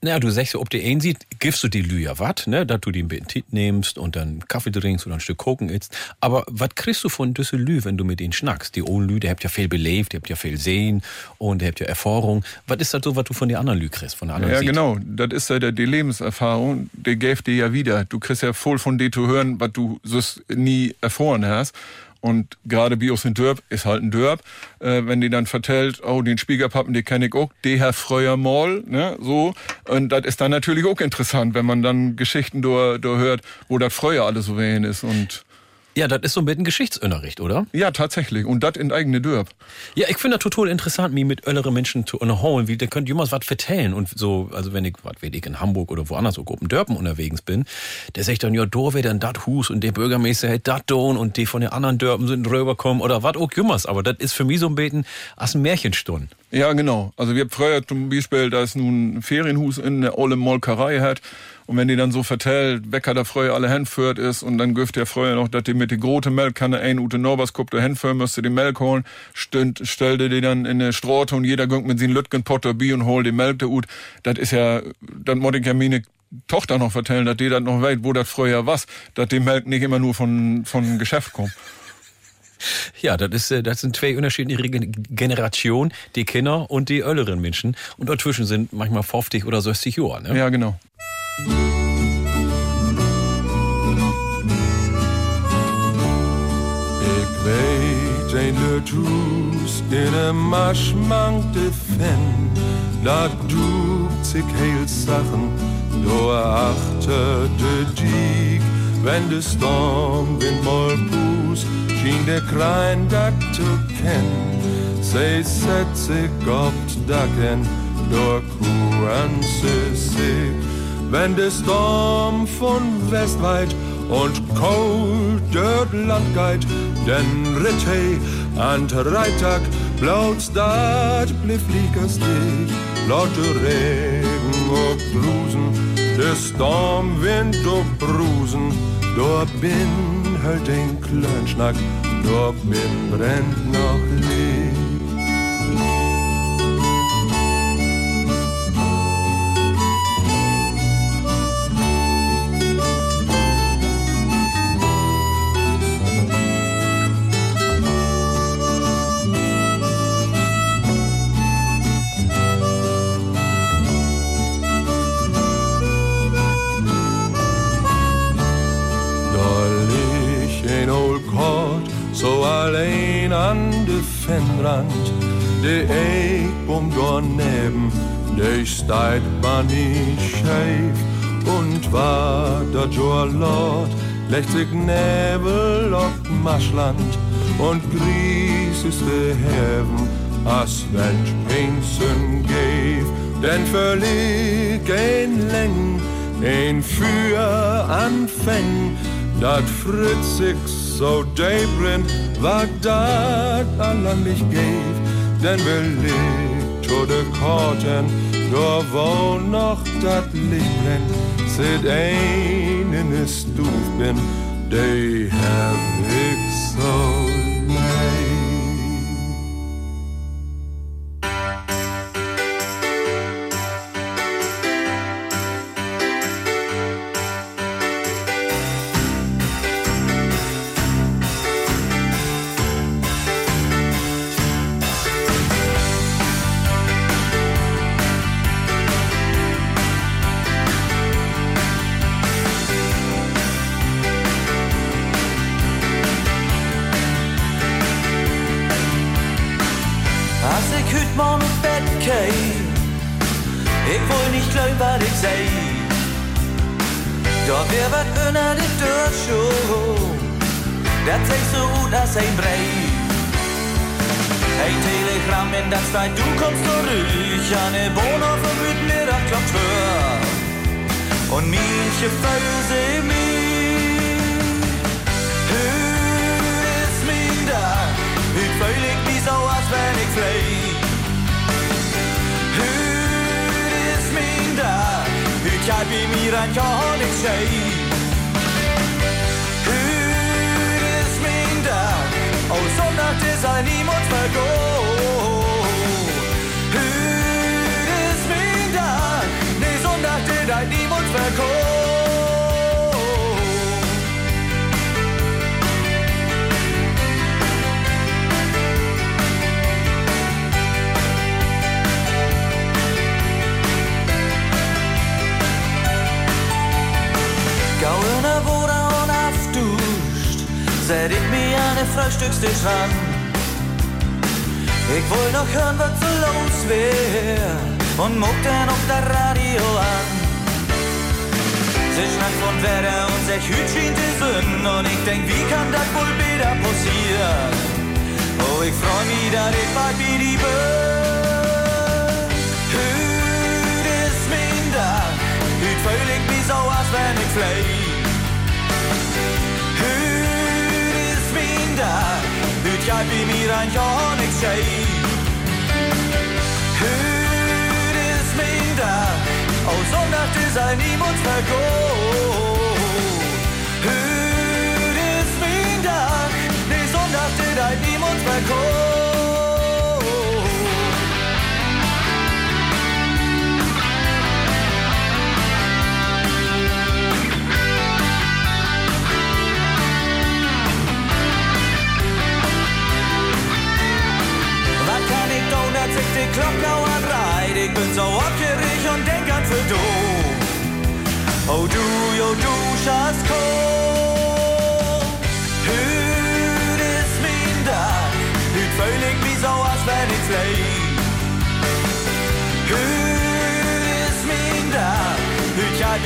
Naja, du sagst, ob der einen sieht, gibst du die Lü ja wat, ne, dass du die ein bisschen Tit nimmst und dann Kaffee trinkst oder ein Stück Koken isst. Aber was kriegst du von diese Lü, wenn du mit denen schnackst? Die Ohren Lü, der habt ja viel belebt, der habt ja viel sehen und der habt ja Erfahrung. Was ist das so, was du von den anderen Lü kriegst, von den anderen Ja, Sied? genau. Das ist ja der, die Lebenserfahrung. Der gäft dir ja wieder. Du kriegst ja voll von dir zu hören, was du sonst nie erfahren hast. Und gerade Bios in Dörp ist halt ein Dörp. Äh, wenn die dann vertellt, oh, den Spiegerpappen, den kenn ich auch, der Herr Freuer Moll, ne, so. Und das ist dann natürlich auch interessant, wenn man dann Geschichten da, hört, wo das Freuer alles so wenig ist und. Ja, das ist so ein bisschen Geschichtsunterricht, oder? Ja, tatsächlich. Und das in eigene Dörp. Ja, ich finde das total interessant, mich mit älteren Menschen zu unterhalten, wie, da könnt jemand was vertellen und so, also wenn ich, was weiß ich, in Hamburg oder woanders, so oben Dörpen unterwegs bin, der sagt dann, ja, da wäre dann dat Hus und der Bürgermeister hält dat Don und die von den anderen Dörpen sind rüberkommen oder was auch jümmers, aber das ist für mich so ein bisschen als ein Märchenstunde. Ja, genau. Also wir haben früher zum Beispiel, da ist nun ein Ferienhus in der olle Molkerei hat. Und wenn die dann so vertellt, Wecker der Freuer alle hinführt ist und dann güft der Freuer noch, dass die mit die große Melkkanne ein Ute Norbers Kup da hinführen müsste, die Melk holen, stünd, stellte die dann in eine Strote und jeder gönnt mit sin Lütgen Potter Bi und holt die Melk da ut. Das ist ja, dann muss ich ja meine Tochter noch vertellen, dass die dann noch weiß, wo das Freuer was, dass die Melk nicht immer nur von, von Geschäft kommt. Ja, das ist, äh, das sind zwei unterschiedliche Gen- Generationen, die Kinder und die älteren Menschen. Und dazwischen sind manchmal 50 oder 60 Jahre, ne? Ja, genau. Ik weet een lutus in een maschmankte fen. Dat doet zich heel Sachen door achter de dik. Wenn de stormwind mal pust, schien der Krein dat zu kennen. Zij zet sich op t Dacken, door Kuren sich. Wenn der Storm von Westweit und kalt dort Land geht, denn ritt hey an Freitag blauts dat blieb dich, laute Regen und Blusen, der Stormwind und Brusen, dort bin halt den Klönschnack, dort bin brennt noch Licht. An de Fennrand. De Eckbum daneben, de steit man scheif. Und war da Joa Lord, legt sich Nebel auf Maschland. Und Gries ist Heaven, as wenn Pinsen gäf. Denn völlig ein Läng, ein für Anfäng, dat Fritz sich so debrin, war dat allang nicht gäf. Denn belegt to de Korten, da wo noch dat Licht brennt, sit ein in de Stuf bin, de hab ich so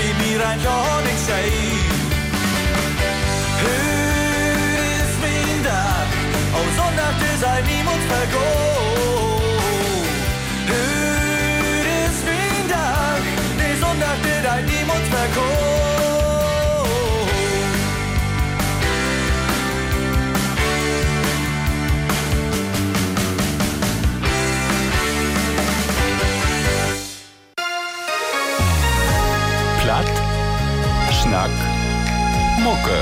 hüt jag wie mir ein Jahr nicht schei. Hüt ist mein Tag, oh Sonntag ist ein niemand vergoh. Hüt ist mein Tag, nee Sonntag ist ein niemand vergoh. Schnack, Mucke.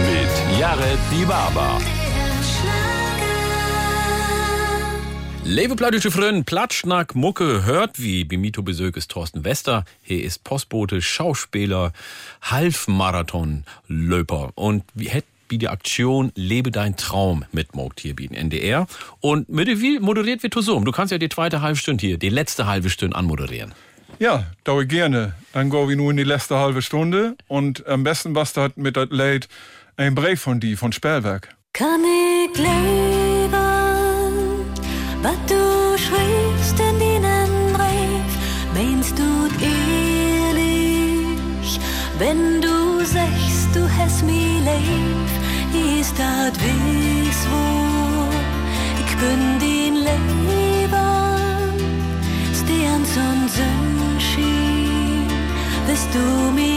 Mit Jared Die Barber. Liebe plattdeutsche Freunde, Platschnack, Mucke, hört wie Bimito Besök ist Thorsten Wester. Hier ist Postbote, Schauspieler, Halbmarathon-Löper. Und wie hätt wie die Aktion Lebe dein Traum mitmogt hier bei NDR. Und mit wie moderiert wird so. Du kannst ja die zweite halbe Stunde hier, die letzte halbe Stunde anmoderieren. Ja, dauert gerne. Dann gehen wir nur in die letzte halbe Stunde. Und am besten das mit das Lied ein Brief von die, von Sperrwerk. Kann ich leben, was du schreibst in deinen Brief? Meinst du ehrlich, wenn du sagst, du hast mir lieb? Ist das wies wo? Ich bin den Leben, Sterns und Sonnenschein, wirst du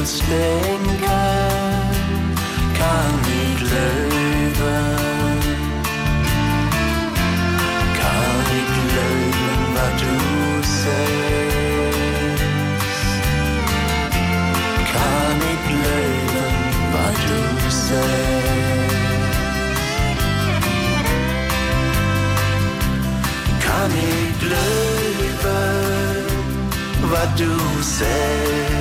mich bloß denken, kann ich leben. Kann ich leben, was du sagst? Kann ich leben, was du sagst? Kann ich leben, was du sagst?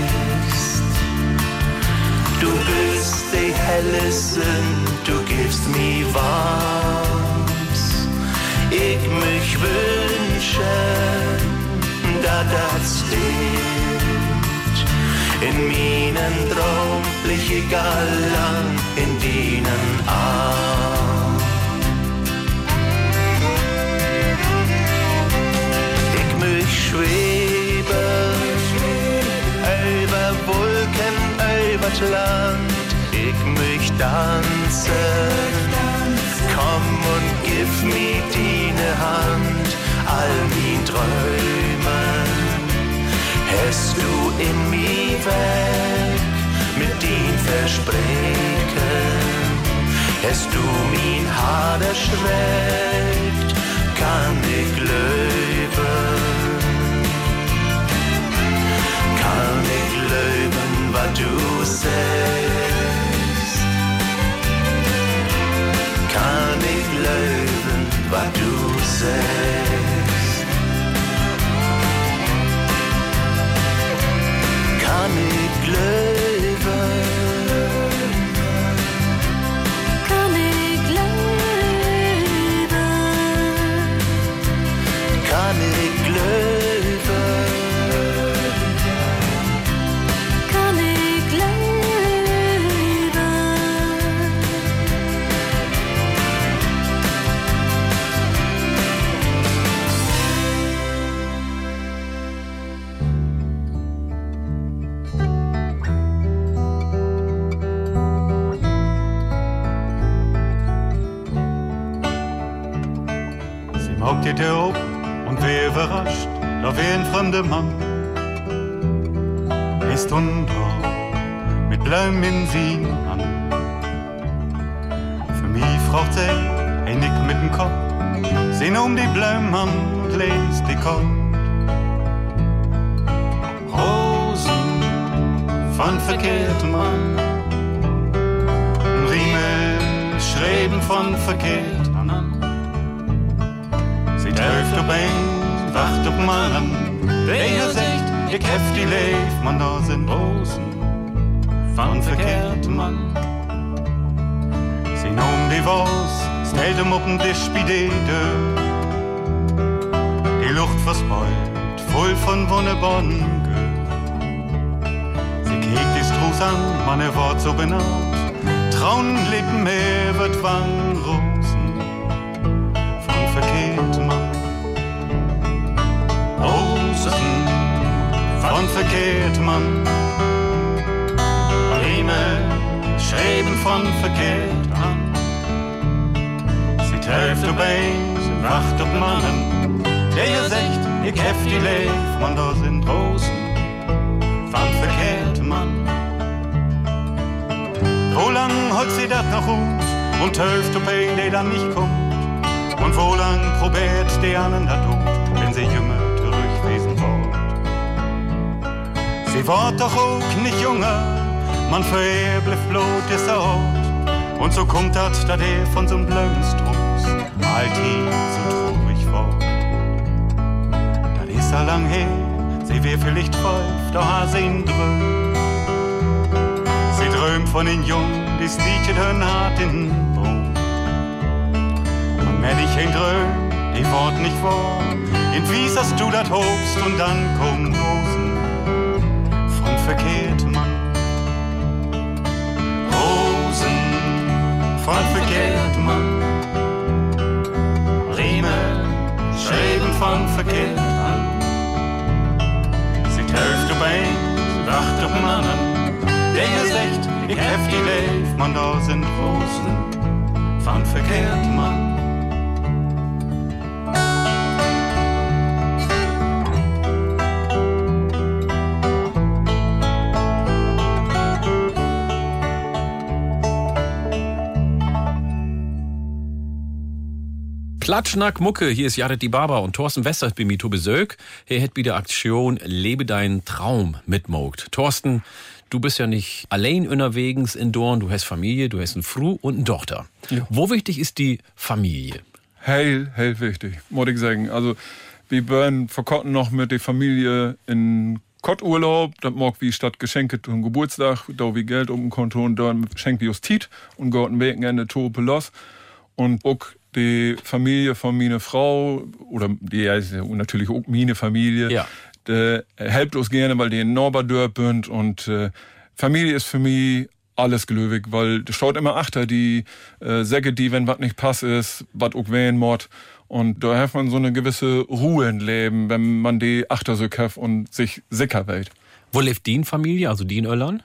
Du bist die helle Sünd, du gibst mir warms. Ich mich wünschen, da das stimmt. In meinen Traum lich ich allang in deinen Arm. Ich mich schweben, über das Land. Ich mich tanzen, komm und gib mir deine Hand, all mein Träumen. Hast du in mir weg mit den Versprechen, Hast du mein Haar erschreckt, kann ich leben. Du sagst. Kann ich leben, was du sagst. Kann ich leben. Überrascht, da wär ein fremder Mann. Ist unter mit Blumen in sie an. Für mich fragt sie, hey Nick mit dem Kopf, sehen um die Blumen an und lest die Kopf. Rosen von verkehrtem Mann, Riemel schreiben von verkehrt an. Sie trifft op een, wacht op mannen. De je zegt, ik hef die leef, man da sind Rosen van verkehrte Mann. Sie nahm die was, stellt hem op de deur. Die Luft verspeut, voll von Wonnebannen Sie kickt die Struß an, man er Wort so benannt. Trauen Lippen mehr wird Wangen Rosen von verkehrtem Mann. Himmel schreiben von verkehrt an. Sie trifft op een, sie wacht op mannen. Der ihr sagt, ich hef die leef, man da sind Rosen von verkehrtem Mann. Wo lang holt sie dat noch gut und hilft op een, der dann nicht kommt? Und wo lang probiert die anderen da tut, Sie wird doch auch nicht jünger, man vereble Blut ist er haut. Und so kommt dat, da der von so'm Blömstrums halt hier so traurig fort. Dat ist er lang her, sie wär vielleicht zwölf, da ha ihn drömt. Sie drömt von den Jungen, die stiechet hören hart in Boden. Und wenn ich ihn dröm, die Wort nicht vor, in Wies hast du dat hobst und dann Rosen von verkehrtem Mann. Rosen von verkehrtem Mann. Riemen schreiben von verkehrt an. Sie trifft ob ein, sie wacht ob einen anderen. Der ihr sagt, ich hef die Leif, man da sind Rosen von verkehrtem Mann. Platschnack Mucke, hier ist Jared die Barber und Thorsten Westert bei mir zu Besög. Er hat wieder Aktion Lebe deinen Traum mitmogt. Thorsten, du bist ja nicht allein unterwegs in Dorn, du hast Familie, du hast einen Fru und eine Tochter. Ja. Wo wichtig ist die Familie? Hell, hell wichtig, muss ich sagen. Also, wir waren vor kurzem noch mit der Familie in Kotturlaub, das mag wie statt Geschenke zum Geburtstag, da wie Geld um den Konto und dann schenkt Tiet und gehen ein Wochenende Tope los. Und auch die Familie von meiner Frau, oder die ist ja natürlich auch meine Familie, Ja. die helpt uns gerne, weil die in Norberdörp sind und äh, Familie ist für mich alles gelöwig, weil das schaut immer achter die äh, Säcke, die, wenn was nicht passt ist, was auch wählen mod. Und da hat man so eine gewisse Ruhe im Leben, wenn man die achter so und sich sicher wählt. Wo lebt die Familie, also die in Irland?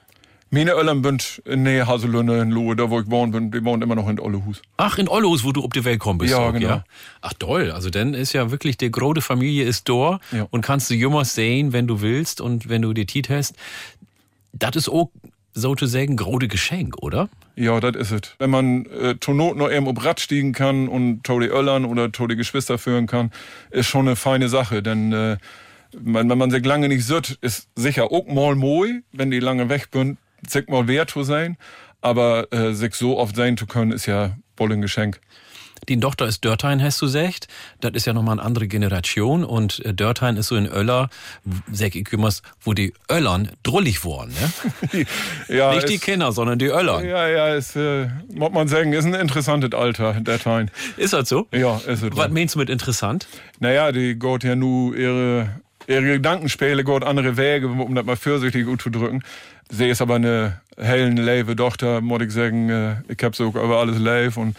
Meine Eltern sind in Nähe Haselünne in Lohe, da wo ich wohnen bin, die wohnen immer noch in Ollehus. Ach, in Ollehus, wo du auf die Welt kommst. bist. Ja, auch, genau. Ach toll, also dann ist ja wirklich die große Familie ist da und kannst du jünger sehen, wenn du willst und wenn du die Tiet hast. Das ist auch sozusagen grode Geschenk, oder? Ja, das ist es. Wenn man äh, zur Not noch eben ob Rad stiegen kann und Todi Öllern oder Todi Geschwister führen kann, ist schon eine feine Sache. Denn äh, wenn man sich lange nicht sieht, ist sicher auch mal moi, wenn die lange weg sind, sich mal wert zu sein. Aber äh, sich so oft sein zu können, ist ja wohl ein Geschenk. Die Tochter ist Dörthein, hast du gesagt. Das ist ja nochmal eine andere Generation. Und äh, Dörthein ist so in Öller, sag ich immer, wo die Öllern drullig wurden. Ne? ja, Nicht die ist- Kinder, sondern die Öllern. Ja, ja, ist, äh, muss man sagen, ist ein interessantes Alter, der Teil. Ist das so? Ja, ist es. Was meinst du mit interessant? Naja, die geht ja nur ihre, ihre Gedankenspiele, geht andere Wege, um das mal vorsichtig zu drücken. Sie ist aber eine hellen, leve Tochter, muss ich sagen. Äh, Ich hab so über alles live und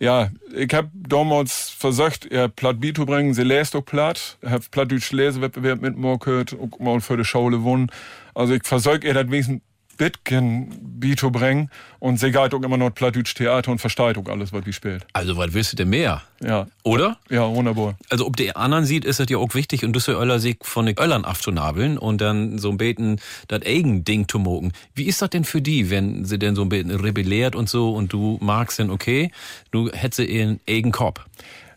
ja, ich hab damals versucht, ihr platt Beat zu bringen. Sie lässt auch platt. Ich hab plattdeutsche Lesewettbewerb mitgemacht, auch mal für die Schule gewonnen. Also ich versuch ihr das wenigstens Beat zu bringen und sie geht auch immer noch plattdeutsche Theater und versteht auch alles, was die spielt. Also, was willst du denn mehr? Ja. Oder? Ja, wunderbar. Also, ob der anderen sieht, ist es ja auch wichtig, und das soll Öller sich von den Öllern abzunabeln und dann so ein beten, das eigen Ding zu mogen. Wie ist das denn für die, wenn sie denn so ein bisschen rebelliert und so und du magst denn, okay, du hättest sie ihren eigen Kopf?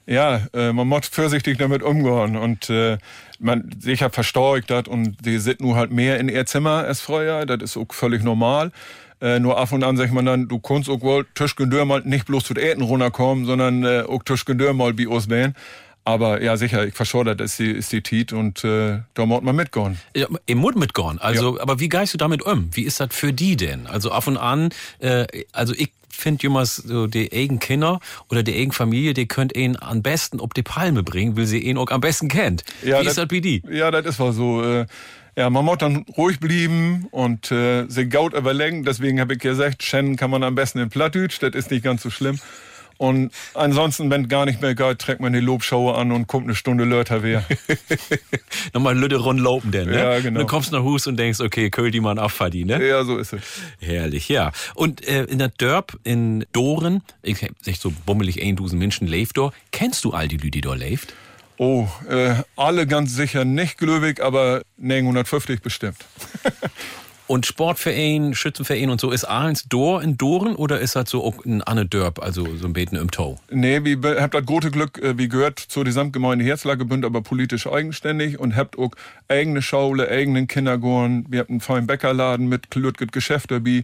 Ja, äh, man muss vorsichtig damit umgehen und äh, man sicher verstärkt das und die sind nur halt mehr in ihr Zimmer als früher, das ist auch völlig normal. Äh, nur ab und an sagt man dann, du kannst auch wohl Tischgendör mal nicht bloß zu den Äten runterkommen, sondern äh, auch Tischgendör mal bei uns. Aber ja, sicher, ich verschau das ist die, ist die Tiet und äh, da muss man mitgehen. Ja, Im Mund mitgorn. Also, aber wie geist du damit um? Wie ist das für die denn? Also ab und an, äh, also ich finde jemals so die eigenen Kinder oder die eigene Familie, die könnt ihn am besten ob die Palme bringen, weil sie ihn auch am besten kennt. wie ist das bei die? Ja, das ist wohl so. Äh, ja, man muss dann ruhig blieben und äh, sich gaut überlegen. Deswegen habe ich gesagt, Shen kann man am besten in Plattdeutsch, das ist nicht ganz so schlimm. Und ansonsten, wenn gar nicht mehr geht, trägt man die Lobschaue an und kommt eine Stunde Lörter wer. Nochmal Lütte rund lopen denn, ne? Ja, genau. Du kommst nach Hus und denkst, okay, köll die mal abfaddi, ne? Ja, so ist es. Herrlich, ja. Und äh, in der Dörp in Doren, ich hab sich so bummelig ein Dusen Menschen lebt dort. Kennst du all die Lüdi die dort lebt? Oh, äh, alle ganz sicher nicht gläubig, aber 950 bestimmt. Und Sportverein, Schützenverein und so, ist Ahlens Dor in Doren oder ist das so ein Anne Dörp, also so ein Beten im Tau? Nee, wir habt das große Glück, äh, wie gehört zur Gesamtgemeinde Herzlagebünd, aber politisch eigenständig und habt auch eigene Schaule, eigenen Kindergarten. Wir habt einen feinen Bäckerladen mit klürtget Geschäfte, wie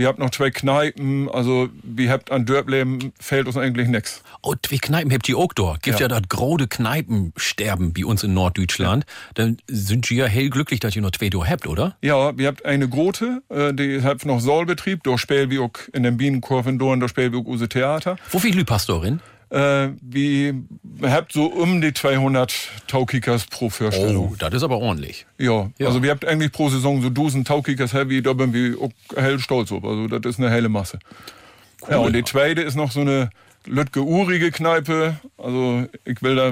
wir habt noch zwei Kneipen, also wir habt an Dörpleben fehlt uns eigentlich nix. Oh, zwei Kneipen habt ihr auch dort. Gibt ja, Ja. das grode Kneipensterben bei uns in Norddeutschland. Dann sind ihr ja hell glücklich, dass ihr noch zwei dort habt, oder? Ja, wir habt eine große, äh, die habt noch Sollbetrieb, da spielen wir auch in den Bienenkurven Dorn, da spielen wir auch use Theater. Wo viel Lü passt darin? Äh, wir habt so um die 200 Taukickers pro Vorstellung. Oh, das ist aber ordentlich. Ja, also wir habt eigentlich pro Saison so Dosen Taukickers heavy, da bin wir auch hell stolz auf. Also das ist eine helle Masse. Ja, und die zweite ist noch so eine lütge urige Kneipe. Also ich will da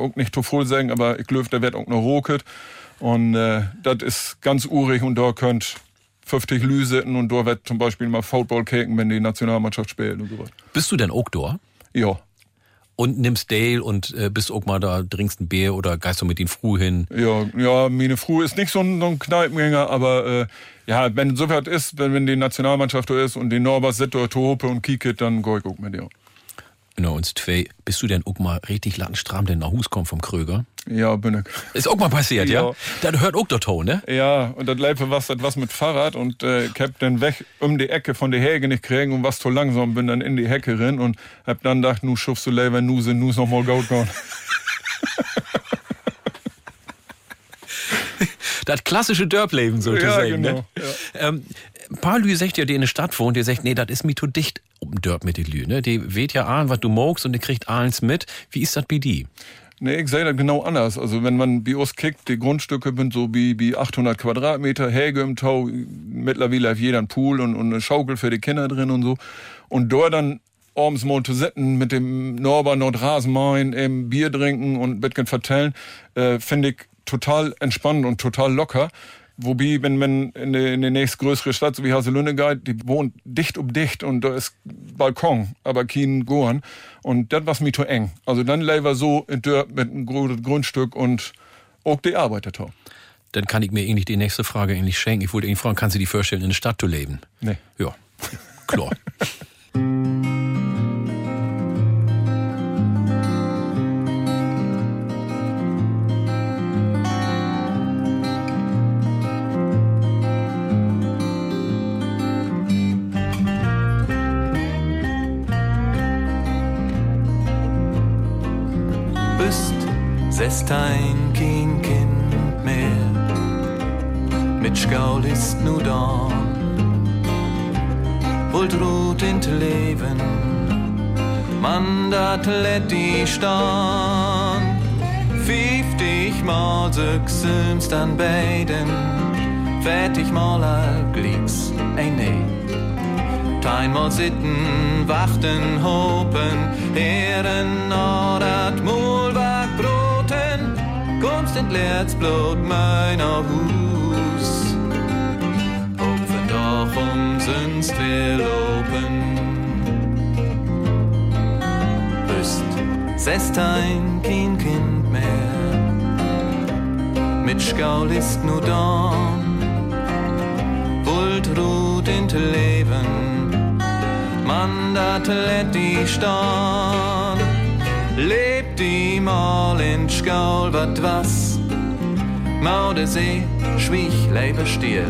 auch nicht zu voll sagen, aber ich glaube, da wird auch noch roket. Und äh, das ist ganz urig und da könnt 50 Lü sitzen und da wird zum Beispiel mal Football kicken, wenn die Nationalmannschaft spielt und so was. Bist du denn auch dort? Ja. Und nimmst Dale und äh, bist auch mal da, trinkst ein Bier oder geist du mit den Früh hin? Ja, ja, meine Frau ist nicht so ein, so ein Kneipengänger, aber äh, ja, wenn so was ist, wenn, wenn die Nationalmannschaft da ist und die Norbert sitzt da Tope und kieket, dann geh ich auch mit dir. Genau, uns zwei. Bist du denn auch mal richtig lattenstramm denn nach Hus kommen vom Kröger? Ja, bin ich. Ist auch mal passiert, ja? Ja. Das hört auch der Ton, ne? Ja, und das Leife was, was mit Fahrrad und äh, ich hab dann weg um die Ecke von der Häge nicht kriegen und was zu langsam, bin dann in die Hecke rein und hab dann gedacht, nu schuffst du lieber nu sind nu's noch mal gut gehen. Das klassische Dörpleben sozusagen. Ja, genau, Ne? Ähm, ein paar Lü sagt ja, die in der Stadt wohnt, die sagt, nee, das ist mir zu dicht um Dörp mit den Lü. Ne? Die weht ja an, was du magst und die kriegt alles mit. Wie ist das bei die? Nee, ich sehe das genau anders. Also wenn man bei uns kickt, die Grundstücke sind so wie, wie 800 Quadratmeter, Häge im Tau, mittlerweile hat jeder einen Pool und, und eine Schaukel für die Kinder drin und so. Und dort dann abends mal zu sitzen mit dem Norbert Nordrasenmain, eben Bier trinken und ein bisschen vertellen, äh, finde ich total entspannend und total locker. Wobei, wenn man in die, in die nächstgrößere Stadt, so wie Haselünne geht, die wohnt dicht um dicht und da ist Balkon, aber kein Gorn. Und das war mir zu eng. Also dann lieber so in Dörp mit einem Grundstück und auch die Arbeiter. Dann kann ich mir eigentlich die nächste Frage eigentlich schenken. Ich wollte eigentlich fragen, kannst du dir vorstellen, in der Stadt zu leben? Nee. Ja, klar. sestein kein Kind mehr. Mit Schaul ist nu da. Wollt ruht in Leben, man dat let die staan. Fünftig Mal sechselmst an beiden, fertig mal all glicks, ey nee. Einmal sitten, wachten, hopen, dat Mulwag broten, kommst entleert's Blut meiner Hus. Opfen doch umsonst wir loben. Bist sestein kein Kind mehr, mit Schaul ist nu da, wollt ruht in Leben, man dat let die staan. Lebt die mal in Schaul, wat was? Maude See, schwich, lebe still.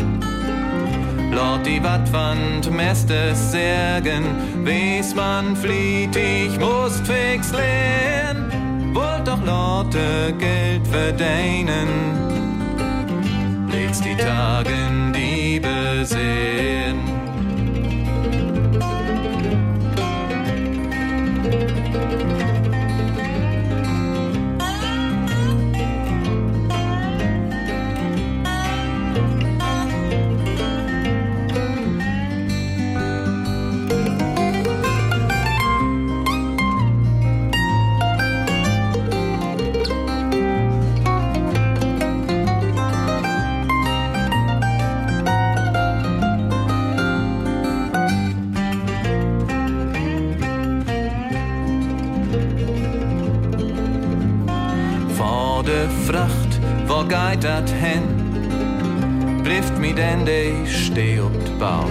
Lord die Wattwand, messt es Särgen, wes man flieht, ich muss fix lernen. Wollt doch Leute Geld verdienen, blitz die Tagen, die besehen. Dat hen? Blieft mi denn de steh op Bau?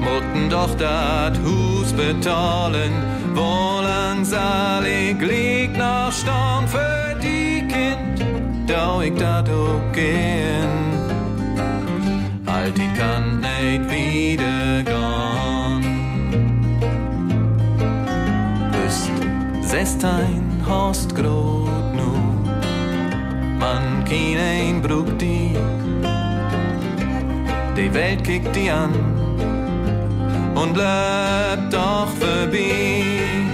Mutten doch dat Hus betalen, wo lang soll ich lieg noch storn für die Kind, da ich dat auch gehen. Alt, ich kann nicht wieder gehen. Bist sestein hast grot ein brug die. Die Welt kickt die an und bleibt doch vorbei.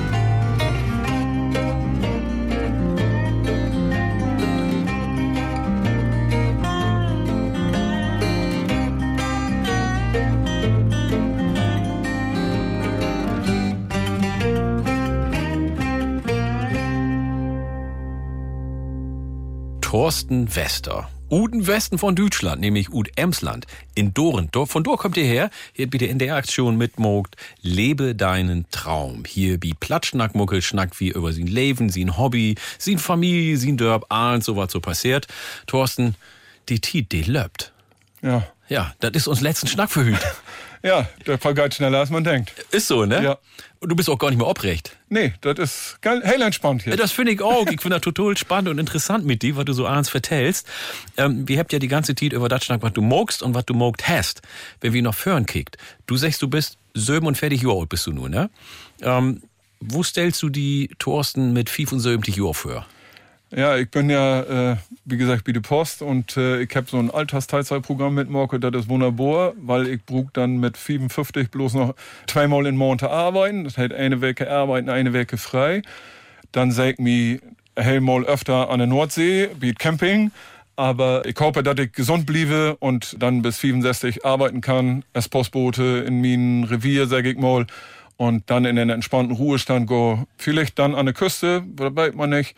Thorsten Wester. Uden Westen von Deutschland, nämlich Ud Emsland in Doren. Dor- Von dort kommt ihr her. Hier bitte in der Aktion mitmogt. Lebe deinen Traum. Hier wie Platschnackmuckel schnackt wie über sein Leben, sein Hobby, sein Familie, sein Dörp, ahnt so was so passiert. Thorsten, die Tiet, die löbt. Ja. Ja, das ist uns letzten Schnack verhüt. Ja, der vergeht schneller als man denkt. Ist so, ne? Ja. Und du bist auch gar nicht mehr obrecht. Nee, das ist geil, hell entspannt hier. Das finde ich auch. Ich finde das total spannend und interessant mit dir, was du so abends vertellst. Ähm, wir habt ja die ganze Zeit über das schnack, was du mogst und was du mogt hast. Wenn wir noch föhren kickt. Du sagst, du bist sieben und fertig Jahre alt bist du nur, ne? Ähm, wo stellst du die Thorsten mit 75 Jahren vor? Ja, ich bin ja, äh, wie gesagt, der Post und äh, ich habe so ein Altersteilzeitprogramm mit Morke, das ist wunderbar, weil ich brug dann mit 55 bloß noch zweimal in Monate arbeiten. Das heißt eine Woche arbeiten, eine Woche frei. Dann sag ich mir hellmal öfter an der Nordsee, bei Camping. Aber ich hoffe, dass ich gesund bliebe und dann bis 65 arbeiten kann, als Postbote in meinem Revier, sag ich mal. Und dann in den entspannten Ruhestand go. Vielleicht dann an der Küste, da bleibt man nicht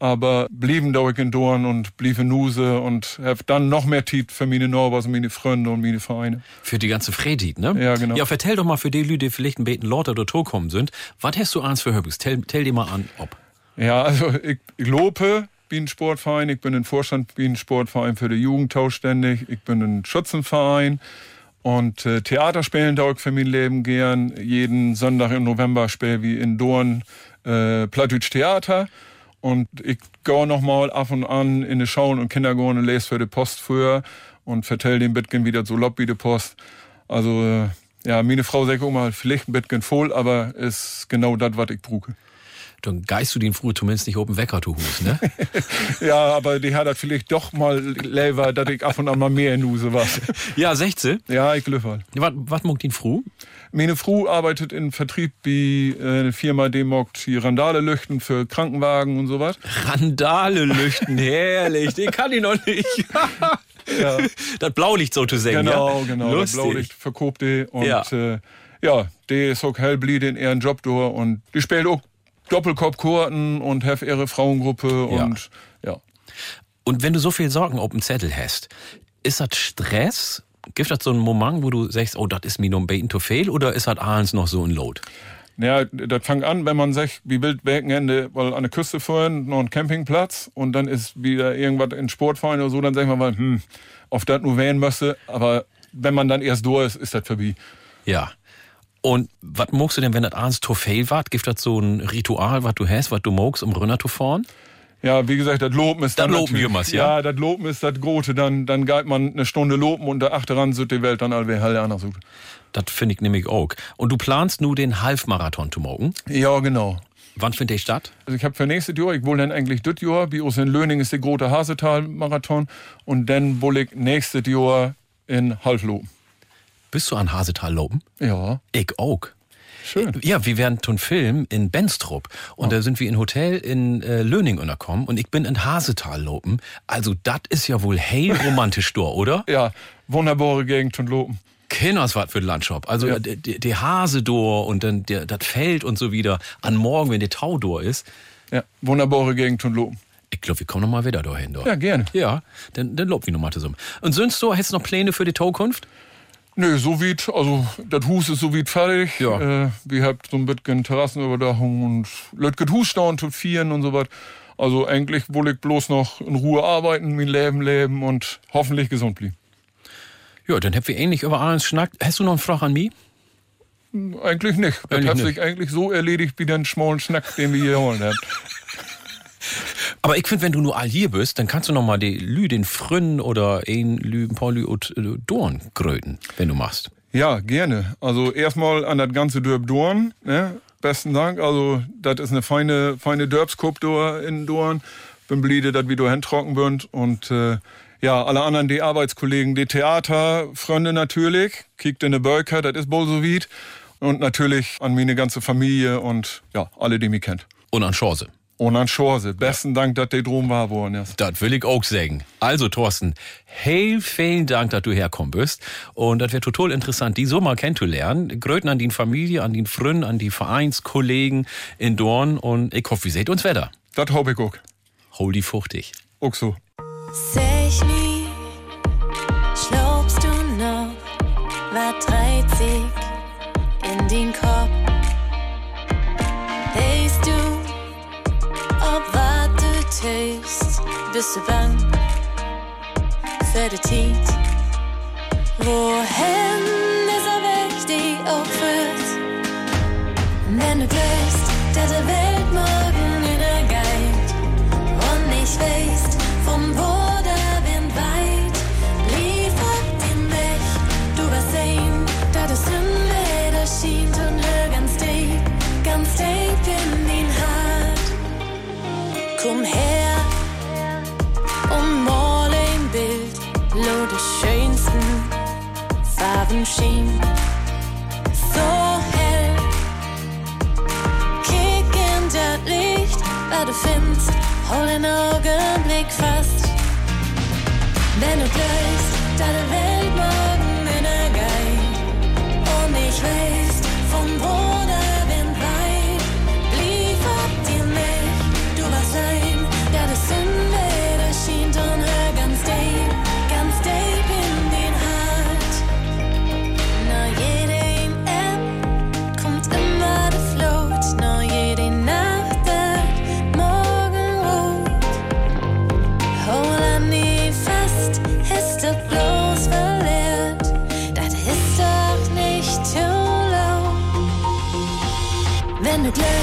aber blieben da in Dorn und blieben Nuse und hab dann noch mehr Tiet für meine Norbers, meine Freunde und meine Vereine. Für die ganze Fredit, ne? Ja, genau. Ja, vertell doch mal für die Leute, die vielleicht ein beten Lord oder Tor kommen sind. Was hast du eins für Hörbis? Tell, tell dir mal an, ob. Ja, also ich, ich lobe bin ein Sportverein, ich bin ein Vorstand, bin ein Sportverein für die Jugend ständig, ich bin ein Schützenverein und äh, Theater spielen da für mein Leben gern. Jeden Sonntag im November spiele wie in Dorn äh, Plattdeutsch Theater und ich gehe noch mal ab und an in die Schauen und Kindergarten und lese für die Post früher und vertell den Bitgen wieder so lob wie die Post. Also äh, ja, meine Frau sagt auch mal, vielleicht ein Bitgen voll, aber ist genau das, was ich brauche. Dann geist du den früh zumindest nicht oben Wecker zu Hus, ne? ja, aber die hat das vielleicht doch mal lieber, dass ich ab und an mal mehr in Huse was. ja, 16? Ja, ich glaube halt. Was, was mag den Fru? Meine Frau arbeitet in Vertrieb wie äh, eine Firma, die mag die Randale lüchten für Krankenwagen und sowas. Randale lüchten, herrlich, den kann ich noch nicht. Ja. Das Blaulicht so zu sehen, Genau, ja? genau. Das Lustig. Blaulicht verkauft die und Ja. ja, äh, ja die ist auch hellblied in ihren Job durch und die spielt auch Doppelkopfkurten und have ihre Frauengruppe und ja. Und wenn du so viel Sorgen auf dem Zettel hast, ist das Stress? Gibt das so einen Moment, wo du sagst, oh, das ist mir noch ein Beten zu viel, oder ist das abends noch so ein Load? Ja, das fängt an, wenn man sagt, wie wild Wochenende, weil an der Küste fahren, noch ein Campingplatz und dann ist wieder irgendwas in Sportverein oder so, dann sagt man mal, hm, auf das nur wählen müsste, aber wenn man dann erst durch ist, ist das vorbei. Ja. Und was magst du denn, wenn das abends zu viel war? Gibt das so ein Ritual, was du hast, was du magst, um runter zu fahren? Ja, wie gesagt, das Loben ist Das dann Loben jemals, ja? Ja, das Loben ist das Grote, dann, dann geht man eine Stunde loben und der achteran sind die Welt dann alle helle anders. Das finde ich nämlich auch. Und du planst nur den Halbmarathon zu morgen? Ja, genau. Wann findet der statt? Also ich habe für nächstes Jahr, ich will dann eigentlich das Jahr, wie aus in Löning ist der große Hasetal-Marathon und dann will ich nächstes Jahr in Halfloben. Bist du an Hasetal loben? Ja. Ich auch. Schön. Ja, wir werden zum Film in Benstrup und da sind wir in Hotel in äh, Löning unterkommen und ich bin in Hasetal loben. Also das ist ja wohl hey romantisch dort, oder? Ja, wunderbare Gegend und Loben. Kinders was für ein Landschap. Also Ja. der, Hase dor und dann das Feld und so wieder. An morgen, wenn der Tau dor ist. Ja, wunderbare Gegend und Loben. Ich glaube, wir kommen noch mal wieder dahin. Dort. Ja, gerne. Ja, dann, dann lob wir noch mal zusammen. Und sonst so, hättest du noch Pläne für die Taukunft? Nö, so weit, also das Hus ist so weit fertig. Ja. Äh, wir habt so ein bisschen Terrassenüberdachung und Leute Hus und zu vieren und so was. Also eigentlich will ich bloß noch in Ruhe arbeiten, mein Leben leben und hoffentlich gesund bleiben. Ja, dann habt wir ähnlich über alles schnackt. Hast du noch eine Frage an mich? Eigentlich nicht. Das Eigentlich hat nicht. sich eigentlich so erledigt wie den schmalen Schnack, den wir hier holen haben. Aber ich finde, wenn du nur all hier bist, dann kannst du noch mal die Lü, den Frünn oder ein Lü, ein paar Lü und äh, Dorn gröten, wenn du machst. Ja, gerne. Also erstmal an das ganze Dörp Dorn. Ne? Besten Dank. Also das ist eine feine, feine Dörpskup da in Dorn. Bin bliede, dass wir da hintrocken sind. Und äh, ja, alle anderen, die Arbeitskollegen, die Theaterfreunde natürlich. Kiekt in der Bölker, das ist wohl so weit. Und natürlich an meine ganze Familie und ja, alle, die mich kennt. Und an Chance. Und an Chance. Besten Dank, dass die drum war worden ist. Das will ich auch sagen. Also, Thorsten, hey, vielen Dank, dass du herkommen bist. Und das wäre total interessant, die so mal kennenzulernen. Gröten an die Familie, an die Frünn, an die Vereinskollegen in Dorn. Und ich hoffe, wir seht uns wieder. Das hoffe ich auch. Hol die fuchtig. Auch so. Sag ich nie, für die Zeit? Wohin ist er weg, die auch führt? Wenn du glaubst, dass der Welt morgen untergeht und nicht weißt, von wo der Wind weit, liefert den Weg. Du wirst sehen, dass es im Leder schien und hör ganz tief, ganz tief in den Hart. Komm her Farben schien. So hell, kick in das Licht, was du findest, hol den Augenblick fast. Wenn du glaubst, die Welt morgen Wenn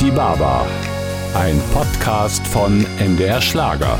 Die Baba. Ein Podcast von MDR Schlager.